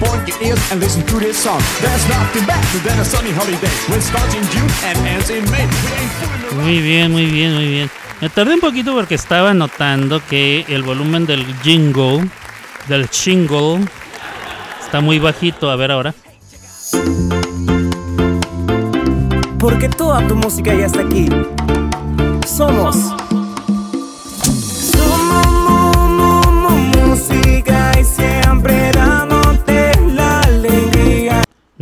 Point your ears and listen to this song. There's nothing better than a sunny holiday. When starts in June and ends in May. We ain't fooling around. Muy bien, muy bien, muy bien. Me tardé un poquito porque estaba notando que el volumen del jingle, del jingle, está muy bajito. A ver ahora. Porque toda tu música ya está aquí. Somos. Somos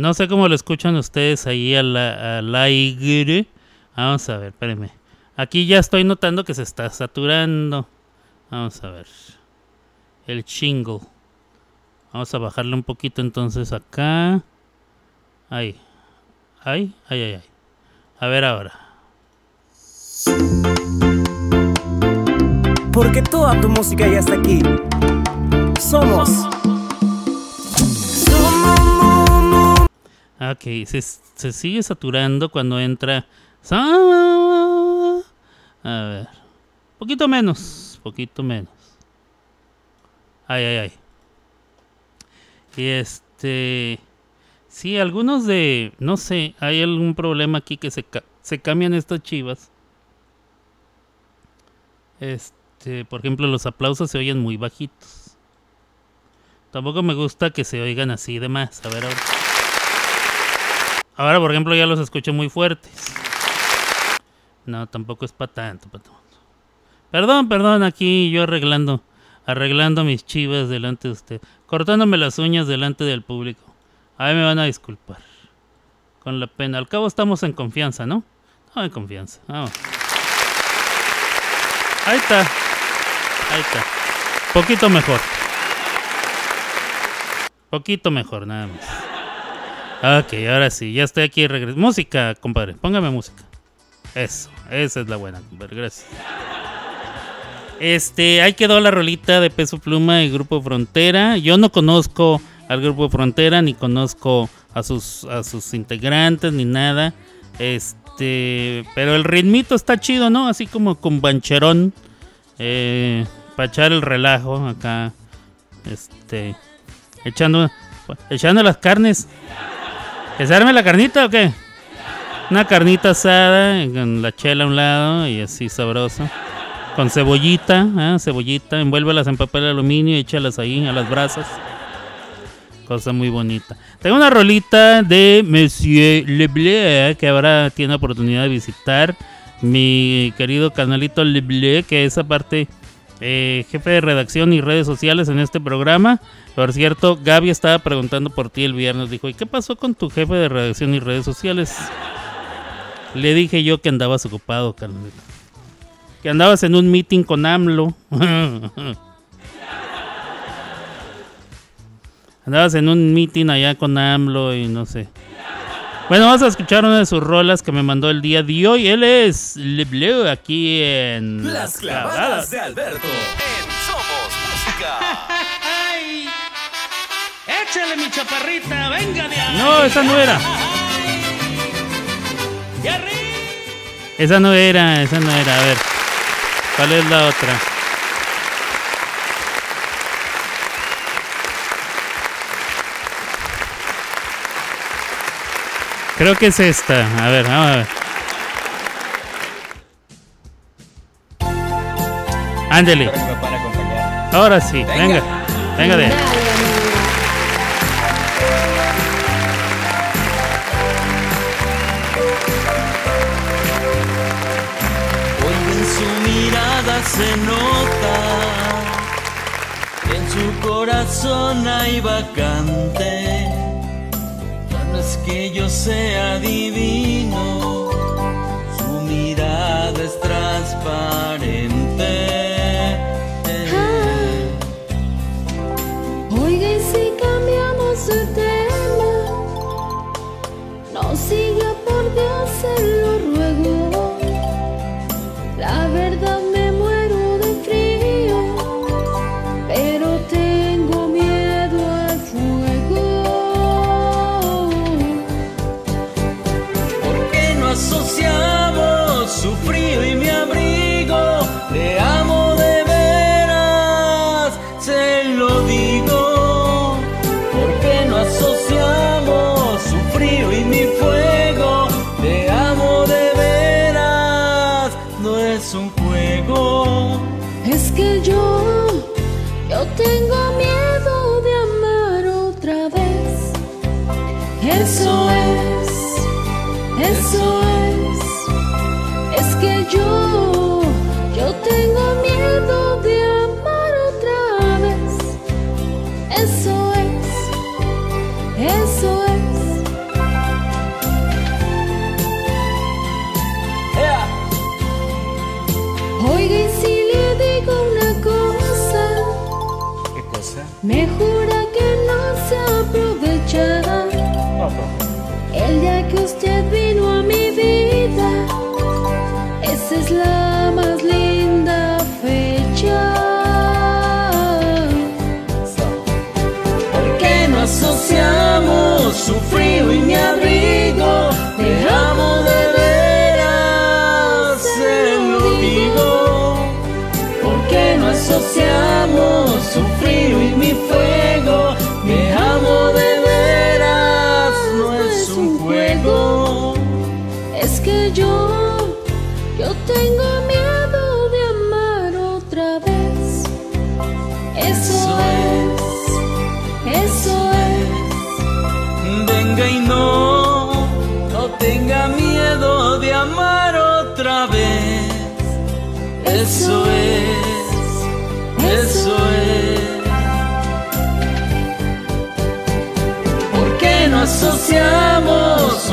No sé cómo lo escuchan ustedes ahí al, al aire. Vamos a ver, espérenme. Aquí ya estoy notando que se está saturando. Vamos a ver. El jingle. Vamos a bajarle un poquito entonces acá. Ahí. Ahí, ahí, ahí, ahí. A ver ahora. Porque toda tu música ya está aquí. Somos Ok, se, sigue saturando cuando entra. Sa- A ver. Poquito menos. Poquito menos. Ay, ay, ay. Y este. Sí, algunos de. No sé, hay algún problema aquí que se, ca- se cambian estas chivas. Este, por ejemplo, los aplausos se oyen muy bajitos. Tampoco me gusta que se oigan así de más. A ver ahora. Ahora, por ejemplo, ya los escucho muy fuertes. No, tampoco es para tanto, pa' tanto. Perdón, perdón, aquí yo arreglando, arreglando mis chivas delante de usted, cortándome las uñas delante del público. Ahí me van a disculpar. Con la pena. Al cabo estamos en confianza, ¿no? No, en confianza. Vamos. Ahí está. Ahí está. Poquito mejor. Poquito mejor, nada más. Ok, ahora sí, ya estoy aquí. regres- Música, compadre. Póngame música. Eso, esa es la buena. Gracias. Este, ahí quedó la rolita de Peso Pluma y Grupo Frontera. Yo no conozco al Grupo Frontera, ni conozco a sus, a sus integrantes, ni nada. Este, pero el ritmito está chido, ¿no? Así como con bancherón. Eh, para echar el relajo acá. Este, echando, echando las carnes. ¿Que se arme la carnita o qué? Una carnita asada con la chela a un lado y así sabroso. Con cebollita, ¿eh? cebollita, envuélvelas en papel aluminio y échalas ahí a las brasas. Cosa muy bonita. Tengo una rolita de Monsieur Leblé, que ahora tiene oportunidad de visitar. Mi querido canalito Leblé, que es aparte eh, jefe de redacción y redes sociales en este programa. Por cierto, Gaby estaba preguntando por ti el viernes. Dijo, ¿y qué pasó con tu jefe de redacción y redes sociales? Le dije yo que andabas ocupado, carnalito. Que andabas en un meeting con AMLO. [laughs] andabas en un meeting allá con AMLO y no sé. Bueno, vamos a escuchar una de sus rolas que me mandó el día de hoy. Él es Le Bleu aquí en Las clavadas de Alberto en Somos Música. ¡Ay! ¡Échale mi chaparrita! ¡Venga de ahí! No, esa no era. Esa no era, esa no era. A ver, ¿cuál es la otra? Creo que es esta. A ver, vamos a ver. Ándele. Ahora sí, venga. Venga, venga de se nota, en su corazón hay vacante. Es que yo sea divino, su mirada es transparente.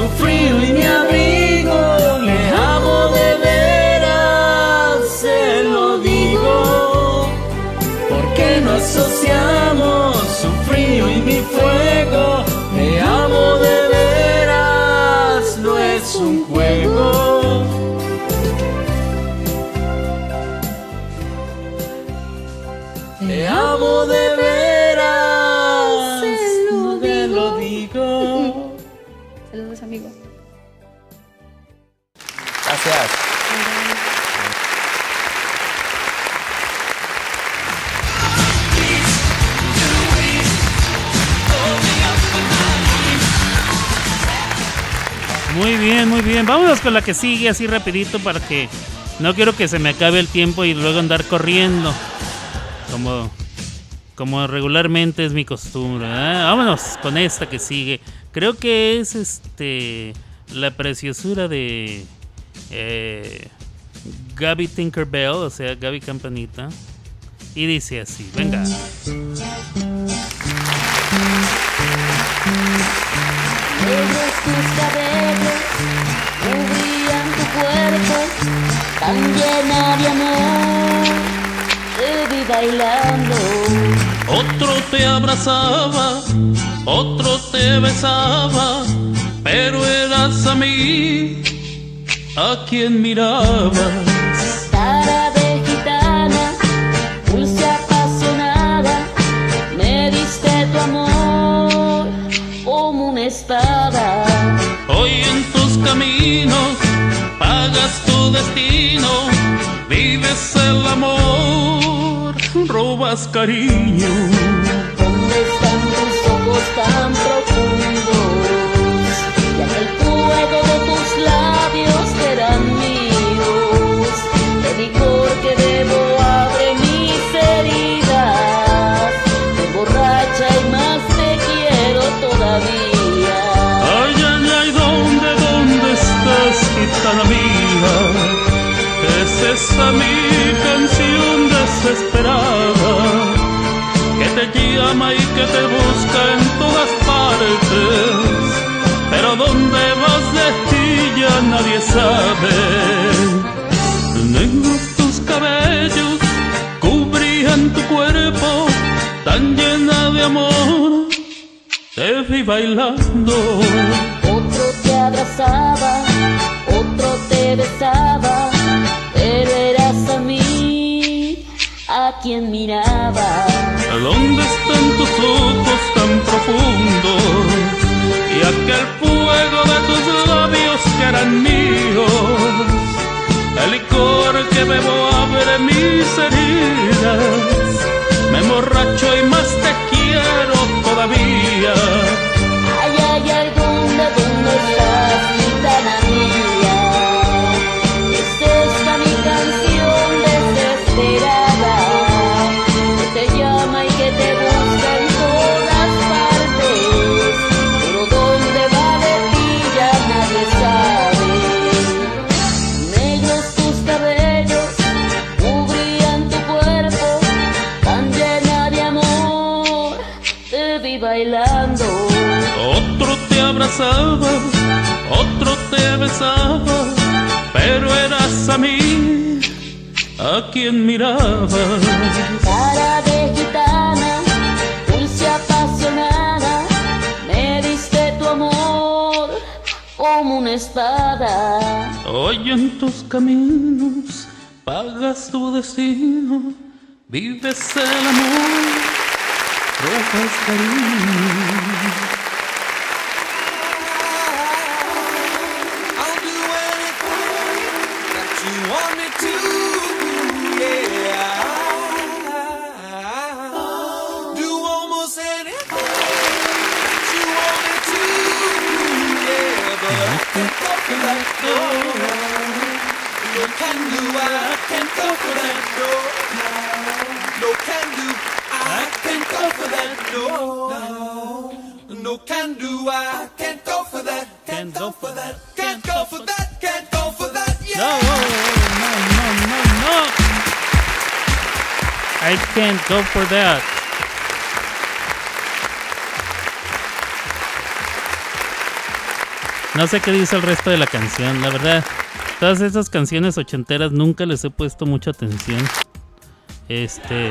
so freely Muy bien, muy bien. Vámonos con la que sigue así rapidito para que no quiero que se me acabe el tiempo y luego andar corriendo. Como, como regularmente es mi costumbre. ¿eh? Vámonos con esta que sigue. Creo que es este la preciosura de eh, Gaby Tinkerbell, o sea, Gaby Campanita. Y dice así, venga. Eres tus cabellos, cubrían tu cuerpo, también había amor, te vi bailando. Otro te abrazaba, otro te besaba, pero eras a mí a quien mirabas. más cariño. ¿Dónde están tus ojos tan profundos? Y aquel fuego de tus labios serán míos. El licor que debo abre mis heridas. Te borracha y más te quiero todavía. Ay, ay, ay, ¿dónde, dónde estás, gitana mía? Es esa mi canción desesperada llama y que te busca en todas partes. Pero dónde vas de ti ya nadie sabe. Negros tus cabellos cubrían tu cuerpo tan llena de amor. Te vi bailando. Otro te abrazaba, otro te besaba, pero eras a mí a quien miraba. ¿Dónde están tus ojos tan profundos? Y aquel fuego de tus labios que eran míos. A quien mirabas. Cara de gitana, dulce apasionada, me diste tu amor como una espada. Hoy en tus caminos pagas tu destino, vives el amor, robas cariño. Go for that. No sé qué dice el resto de la canción, la verdad. Todas esas canciones ochenteras nunca les he puesto mucha atención. Este.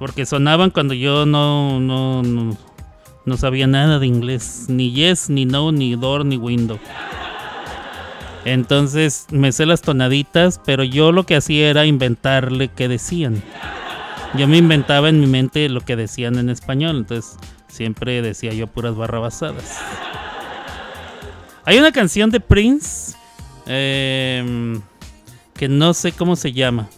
Porque sonaban cuando yo no, no, no, no sabía nada de inglés. Ni yes, ni no, ni door, ni window. Entonces me sé las tonaditas, pero yo lo que hacía era inventarle qué decían. Yo me inventaba en mi mente lo que decían en español, entonces siempre decía yo puras barrabasadas. Hay una canción de Prince em, que no sé cómo se llama.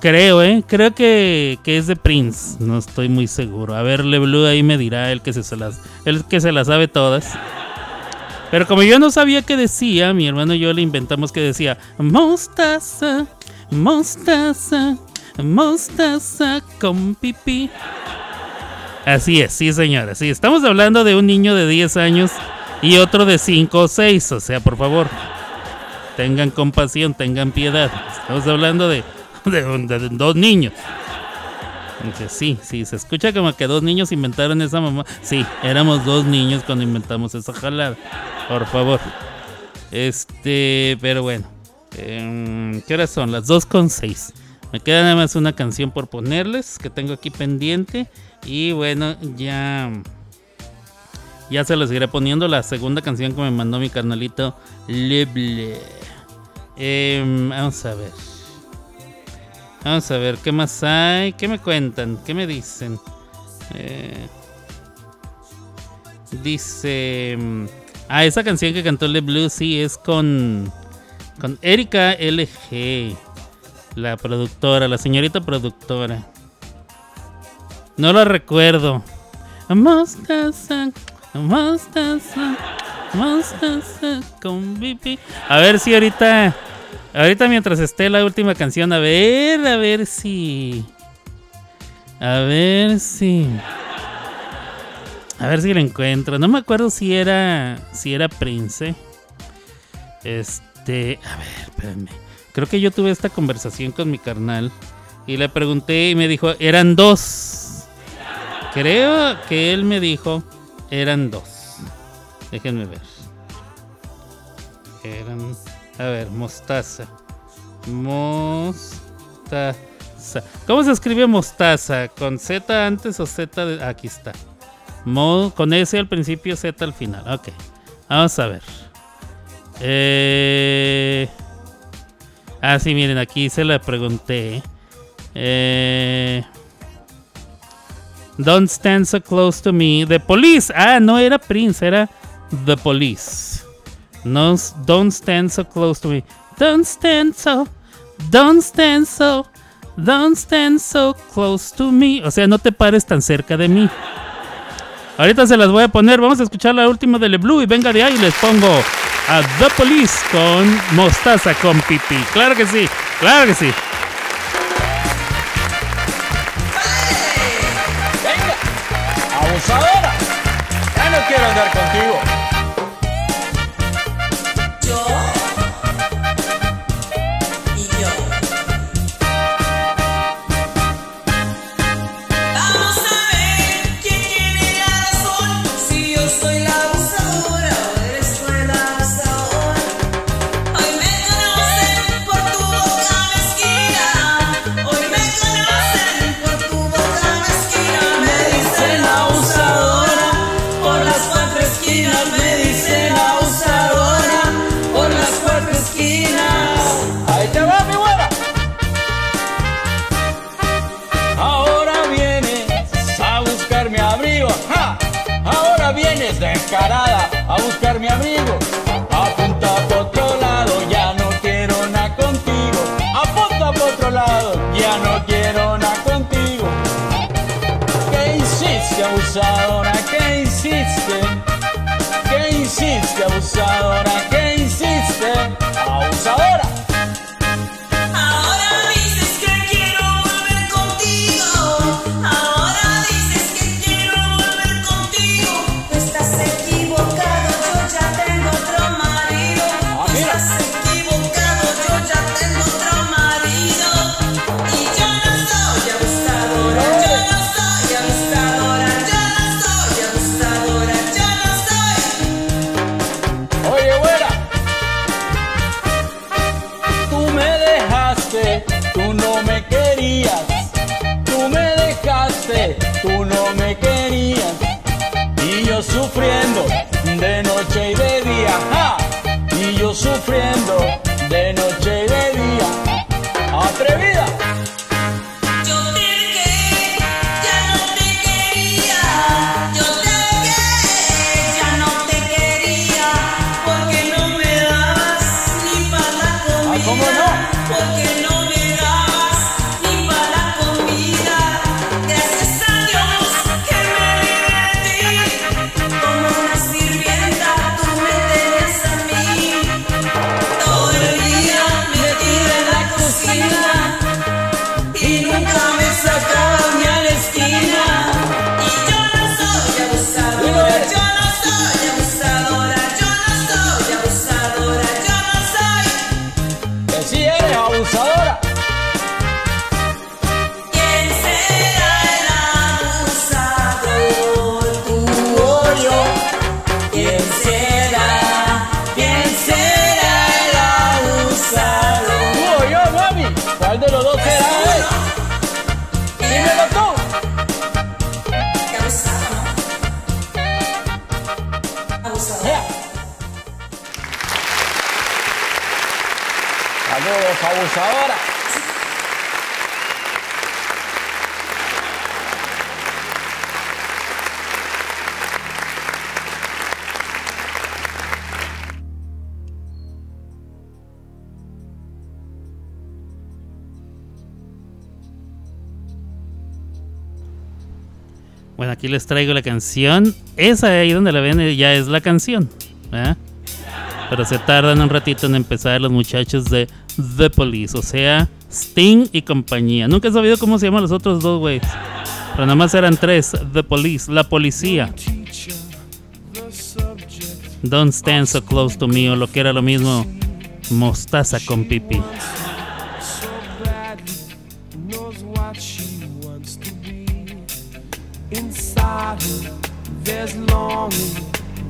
Creo, eh. Creo que, que es de Prince. No estoy muy seguro. A ver, Blue ahí me dirá el que se, las, el que se las sabe todas. Pero como yo no sabía qué decía, mi hermano y yo le inventamos que decía mostaza, mostaza, mostaza con pipí. Así es, sí señora, sí. Estamos hablando de un niño de 10 años y otro de 5 o 6. O sea, por favor, tengan compasión, tengan piedad. Estamos hablando de, [laughs] de, dos niños. Dice, sí, sí, se escucha como que dos niños inventaron esa mamá. Sí, éramos dos niños cuando inventamos esa jalada. Por favor. Este, pero bueno. Em, ¿Qué horas son? Las 2 con 6. Me queda nada más una canción por ponerles que tengo aquí pendiente. Y bueno, ya. Ya se los iré poniendo la segunda canción que me mandó mi carnalito Leble. Em, vamos a ver. Vamos a ver, ¿qué más hay? ¿Qué me cuentan? ¿Qué me dicen? Eh, dice... mm, Ah, esa canción que cantó Le Blue, sí, es con... Con Erika LG. La productora, la señorita productora. No la recuerdo. Mostaza, mostaza con pipi. A ver si ahorita... Ahorita mientras esté la última canción, a ver, a ver si... A ver si... A ver si la encuentro. No me acuerdo si era. Si era Prince. Este. A ver, espérenme. Creo que yo tuve esta conversación con mi carnal. Y le pregunté y me dijo, eran dos. Creo que él me dijo, eran dos. Déjenme ver. Eran. A ver, mostaza. Mostaza. ¿Cómo se escribe mostaza? ¿Con Z antes o Z? De... Aquí está. Mo con S al principio, Z al final. Ok. Vamos a ver. Eh... Ah, sí, miren, aquí se la pregunté. Eh... Don't stand so close to me. The police. Ah, no era Prince, era The Police. No, don't stand so close to me. Don't stand so. Don't stand so. Don't stand so close to me. O sea, no te pares tan cerca de mí. Ahorita se las voy a poner. Vamos a escuchar la última de Le Blue y venga de ahí les pongo a The Police con Mostaza con Pipi. Claro que sí, claro que sí. Venga, abusadora. Ya no quiero andar contigo. Abusadora? ¿Qué hiciste? ¿Qué hiciste, abusadora? ¿Qué hiciste, abusadora? Les traigo la canción. Esa ahí donde la ven eh, ya es la canción. ¿verdad? Pero se tardan un ratito en empezar los muchachos de The Police, o sea, Sting y compañía. Nunca he sabido cómo se llaman los otros dos, güeyes. Pero nada más eran tres, The Police, la policía. Don't stand so close to me, o lo que era lo mismo, mostaza con pipi. There's longing.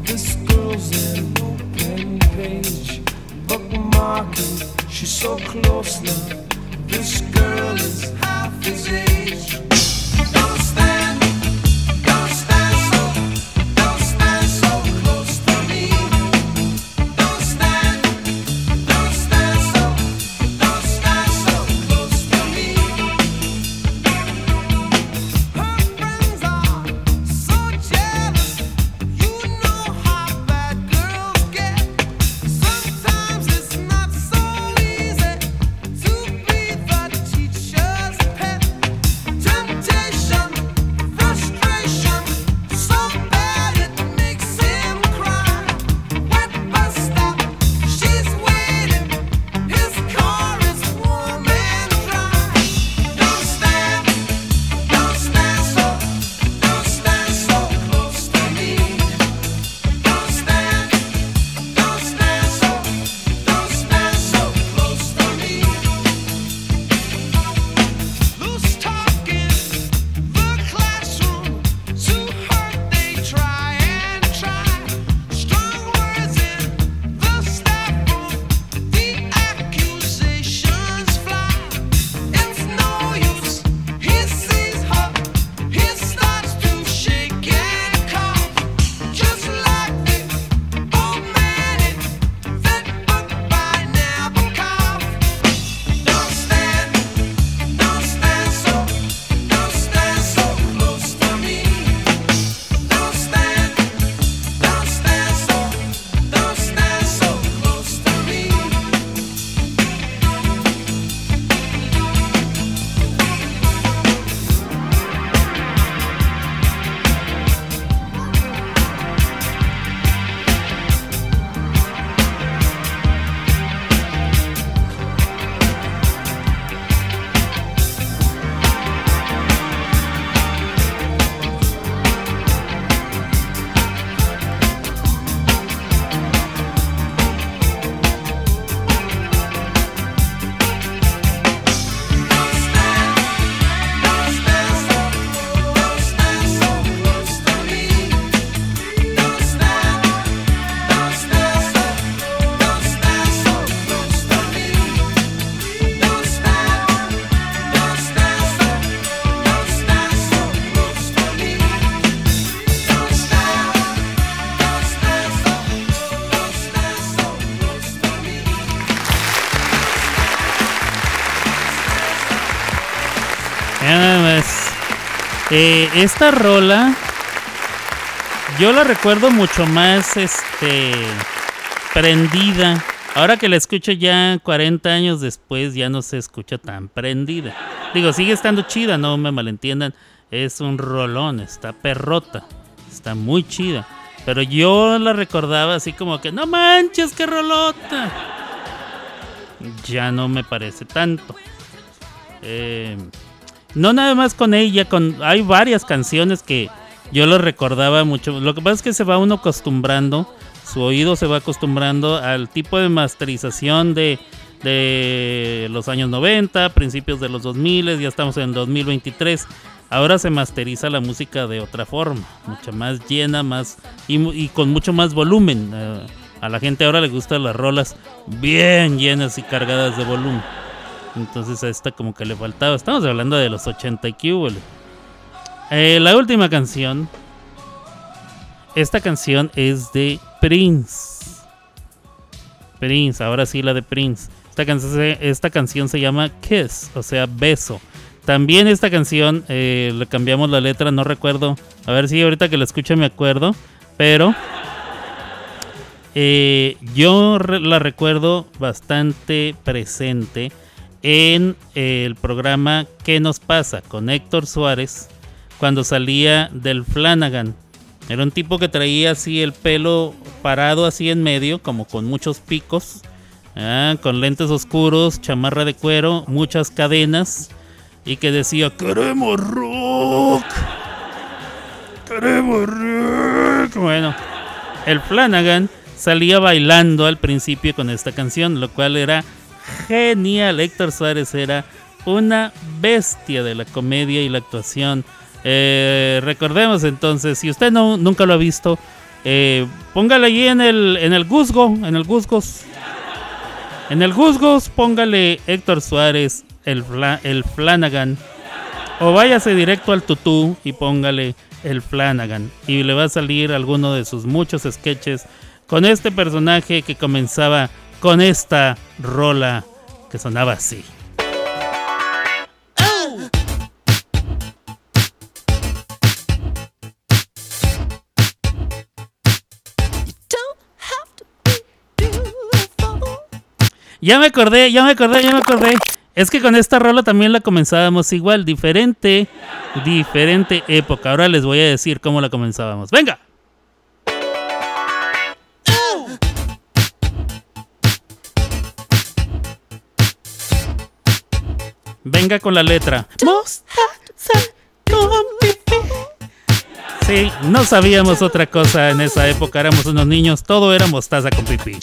This girl's an open page, bookmarking. She's so close now. This girl is half his age. Eh, esta rola yo la recuerdo mucho más este prendida. Ahora que la escucho ya 40 años después ya no se escucha tan prendida. Digo, sigue estando chida, no me malentiendan. Es un rolón, está perrota. Está muy chida. Pero yo la recordaba así como que, no manches, qué rolota. Ya no me parece tanto. Eh, no nada más con ella, con hay varias canciones que yo lo recordaba mucho. Lo que pasa es que se va uno acostumbrando, su oído se va acostumbrando al tipo de masterización de, de los años 90, principios de los 2000, ya estamos en 2023. Ahora se masteriza la música de otra forma, mucho más llena, más y, y con mucho más volumen. Eh, a la gente ahora le gustan las rolas bien llenas y cargadas de volumen. Entonces a esta como que le faltaba. Estamos hablando de los 80 y que hubo, le. Eh, la última canción. Esta canción es de Prince. Prince, ahora sí la de Prince. Esta, canción se- llama Kiss, o sea, beso. También esta canción eh, le cambiamos la letra, no recuerdo. A ver si ahorita que la escucho me acuerdo. Pero eh, yo la recuerdo bastante presente en eh, el programa ¿Qué nos pasa? con Héctor Suárez cuando salía del Flanagan. Era un tipo que traía así el pelo parado así en medio, como con muchos picos, ah, con lentes oscuros, chamarra de cuero, muchas cadenas, y que decía, queremos rock. Queremos rock. Bueno, el Flanagan salía bailando al principio con esta canción, lo cual era genial. Héctor Suárez era una bestia de la comedia y la actuación. Eh, recordemos entonces, si usted no, nunca lo ha visto, eh, póngale ahí en el, en el Guzgo, en el Guzgos. En el Guzgos, póngale Héctor Suárez, el, Fla- el Flanagan. O váyase directo al tutú y póngale el Flanagan. Y le va a salir alguno de sus muchos sketches con este personaje que comenzaba con esta rola que sonaba así. Ya me acordé, ya me acordé, ya me acordé. Es que con esta rola también la comenzábamos igual, diferente, diferente época. Ahora les voy a decir cómo la comenzábamos. Venga. Venga con la letra. Sí, no sabíamos otra cosa en esa época, éramos unos niños, todo era mostaza con pipí.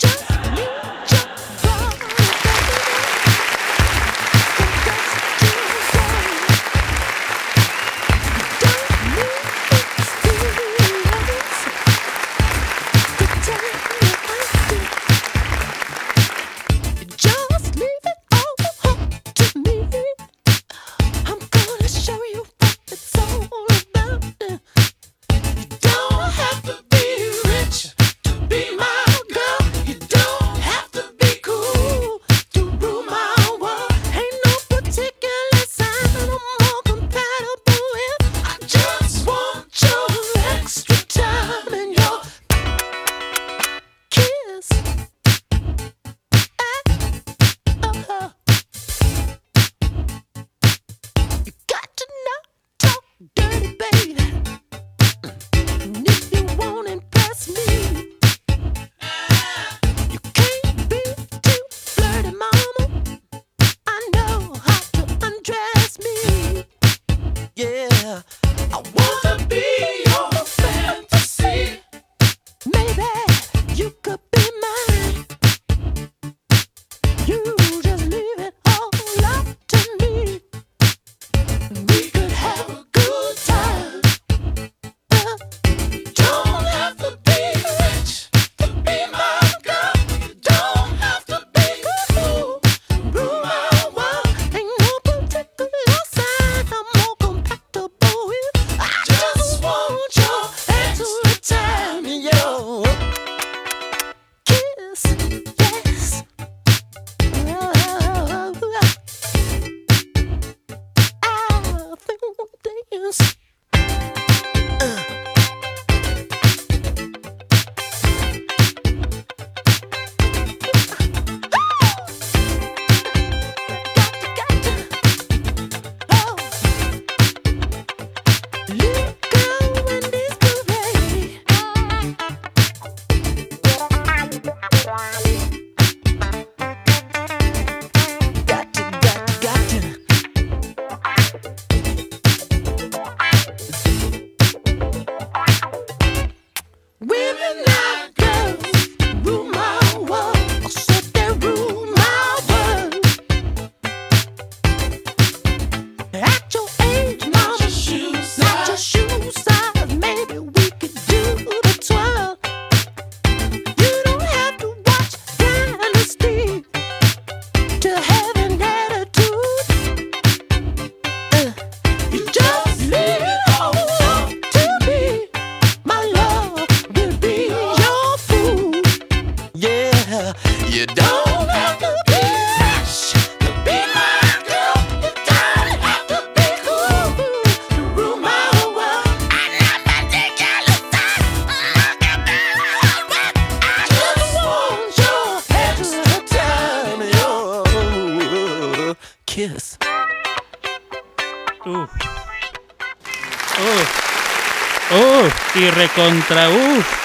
Uf. Uf.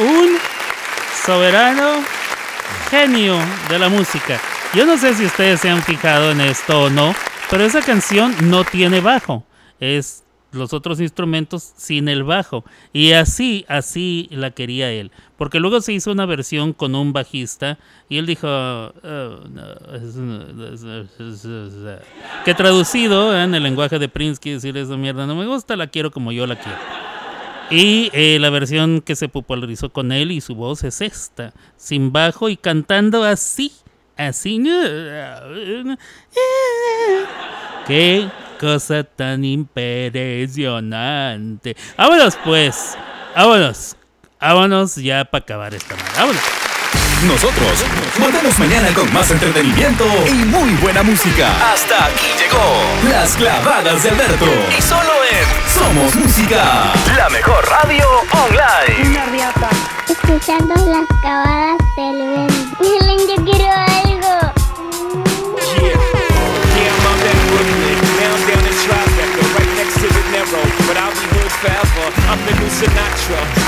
Un soberano genio de la música. Yo no sé si ustedes se han fijado en esto o no, pero esa canción no tiene bajo. Es los otros instrumentos sin el bajo. Y así, así la quería él. Porque luego se hizo una versión con un bajista y él dijo, "Oh, no, que traducido en el lenguaje de quiere decir esa mierda no me gusta, la quiero como yo la quiero. Y eh, la versión que se popularizó con él y su voz es esta, sin bajo y cantando así, así. [laughs] Qué cosa tan impresionante. Vámonos pues, vámonos, vámonos ya para acabar esta madre. Vámonos. Nosotros volvemos mañana con más entretenimiento y muy buena música. Hasta aquí llegó Las Clavadas de Alberto. Y solo en Somos Música, la mejor radio online. Una riata. Escuchando las cavadas del vento. Miren, yo quiero algo. Yeah, yeah, I'm out in Brooklyn. Now I'm down in Tribeca, right next to the Narrow. But I'll be here forever. I'm the new Sinatra.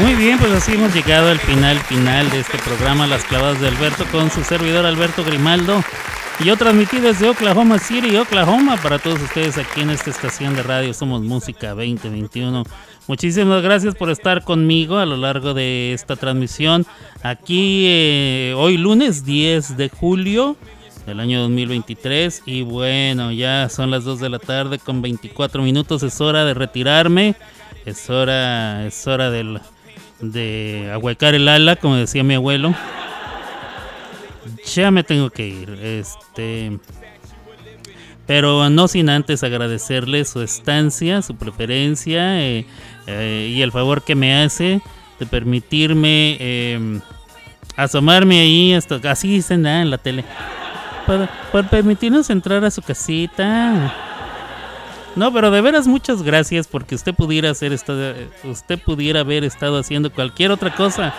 Muy bien, pues así hemos llegado al final, final de este programa Las Clavadas de Alberto con su servidor Alberto Grimaldo. Yo transmití desde Oklahoma City, Oklahoma, para todos ustedes aquí en esta estación de radio Somos Música 2021. Muchísimas gracias por estar conmigo a lo largo de esta transmisión. Aquí eh, hoy lunes 10 de julio del año 2023. Y bueno, ya son las 2 de la tarde con 24 minutos. Es hora de retirarme. Es hora, es hora del- de ahuecar el ala, como decía mi abuelo. Ya me tengo que ir. Este. Pero no sin antes agradecerle su estancia, su preferencia eh, eh, y el favor que me hace de permitirme eh, asomarme ahí hasta así dicen ah, en la tele. Por, por permitirnos entrar a su casita. No, pero de veras muchas gracias porque usted pudiera hacer esta, usted pudiera haber estado haciendo cualquier otra cosa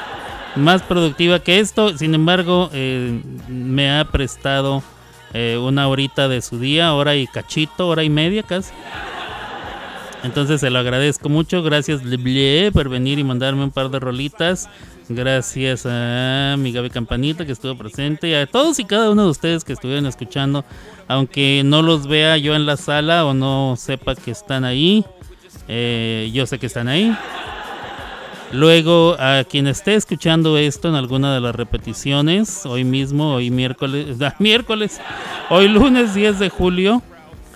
más productiva que esto. Sin embargo, eh, me ha prestado eh, una horita de su día, hora y cachito, hora y media casi. Entonces se lo agradezco mucho. Gracias Leble, por venir y mandarme un par de rolitas. Gracias a mi Gaby Campanita que estuvo presente. Y a todos y cada uno de ustedes que estuvieron escuchando. Aunque no los vea yo en la sala o no sepa que están ahí. eh, yo sé que están ahí. Luego, a quien esté escuchando esto en alguna de las repeticiones, hoy mismo, hoy miércoles, [laughs] ah, miércoles, hoy lunes 10 de julio,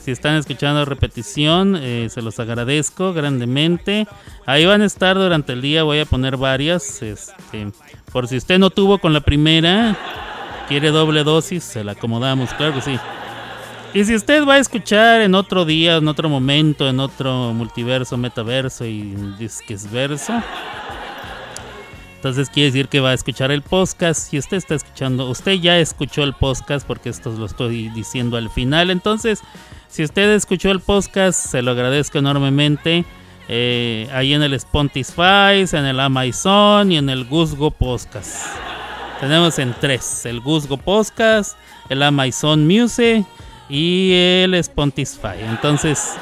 si están escuchando repetición, eh, se los agradezco grandemente. Ahí van a estar durante el día, voy a poner varias, este, por si usted no tuvo con la primera, quiere doble dosis, se la acomodamos, claro que sí. Y si usted va a escuchar en otro día, en otro momento, en otro multiverso, metaverso y disquesverso, entonces quiere decir que va a escuchar el podcast. Si usted está escuchando, usted ya escuchó el podcast porque esto lo estoy diciendo al final. Entonces, si usted escuchó el podcast, se lo agradezco enormemente. Eh, ahí en el Spotify, en el Amazon y en el Guzgo Podcast. Tenemos en tres: el Guzgo Podcast, el Amazon Music y el Spotify. Entonces,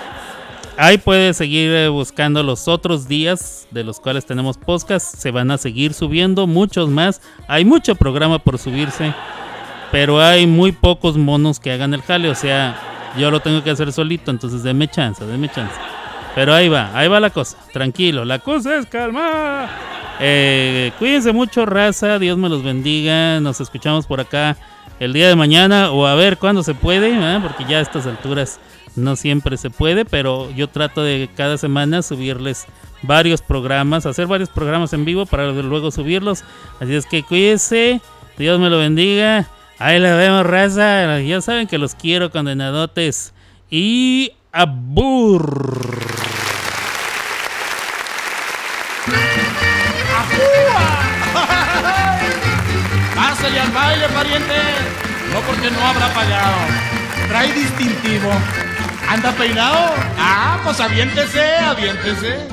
ahí puede seguir eh, buscando los otros días de los cuales tenemos podcast. Se van a seguir subiendo muchos más. Hay mucho programa por subirse, pero hay muy pocos monos que hagan el jale. O sea, yo lo tengo que hacer solito, entonces deme chance, deme chance. Pero ahí va, ahí va la cosa, tranquilo, la cosa es calma. Eh, cuídense mucho, raza, Dios me los bendiga, nos escuchamos por acá el día de mañana o a ver cuándo se puede, ¿verdad? porque ya a estas alturas no siempre se puede, pero yo trato de cada semana subirles varios programas, hacer varios programas en vivo para luego subirlos. Así es que cuídense, Dios me lo bendiga. Ahí la vemos, raza. Ya saben que los quiero, condenadotes. Y abur. Pásale al baile, pariente. No porque no habrá pagado. Trae distintivo. ¿Anda peinado? Ah, pues aviéntese, aviéntese.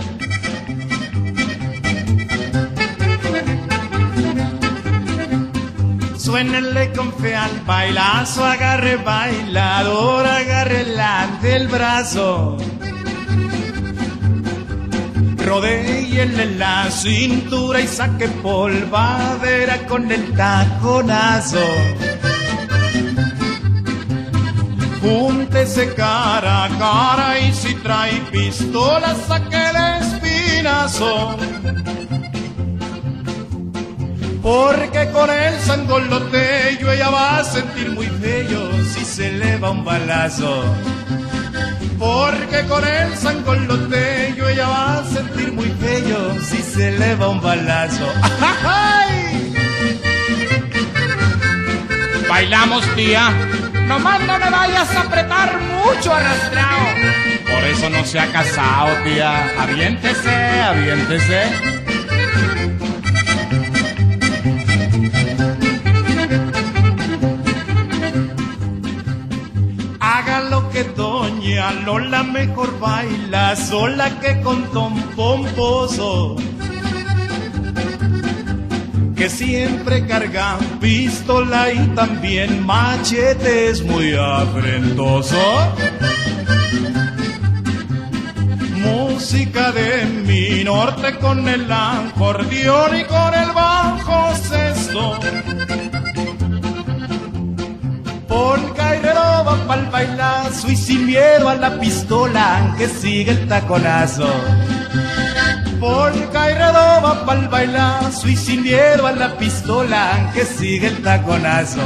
Suénenle con fe al bailazo, agarre bailador, agarre del brazo. Rodéenle la cintura y saque polvadera con el taconazo. Júntese cara a cara y si trae pistola saque el espinazo. Porque con el sangoloteyo ella va a sentir muy feo si se le va un balazo. Porque con el sangoloteyo ella va a sentir muy feo si se le va un balazo. [laughs] ¡Ay! Bailamos, tía. Nomás no me vayas a apretar mucho arrastrado. Por eso no se ha casado, tía. Aviéntese, aviéntese. Lola mejor baila sola que con Tom Pomposo. Que siempre carga pistola y también machete es muy afrentoso. Música de mi norte con el acordeón y con el bajo sexto. Polka y redoba pa'l bailazo y sin miedo a la pistola que sigue el taconazo. Polka y redoba pa'l bailazo y sin miedo a la pistola que sigue el taconazo.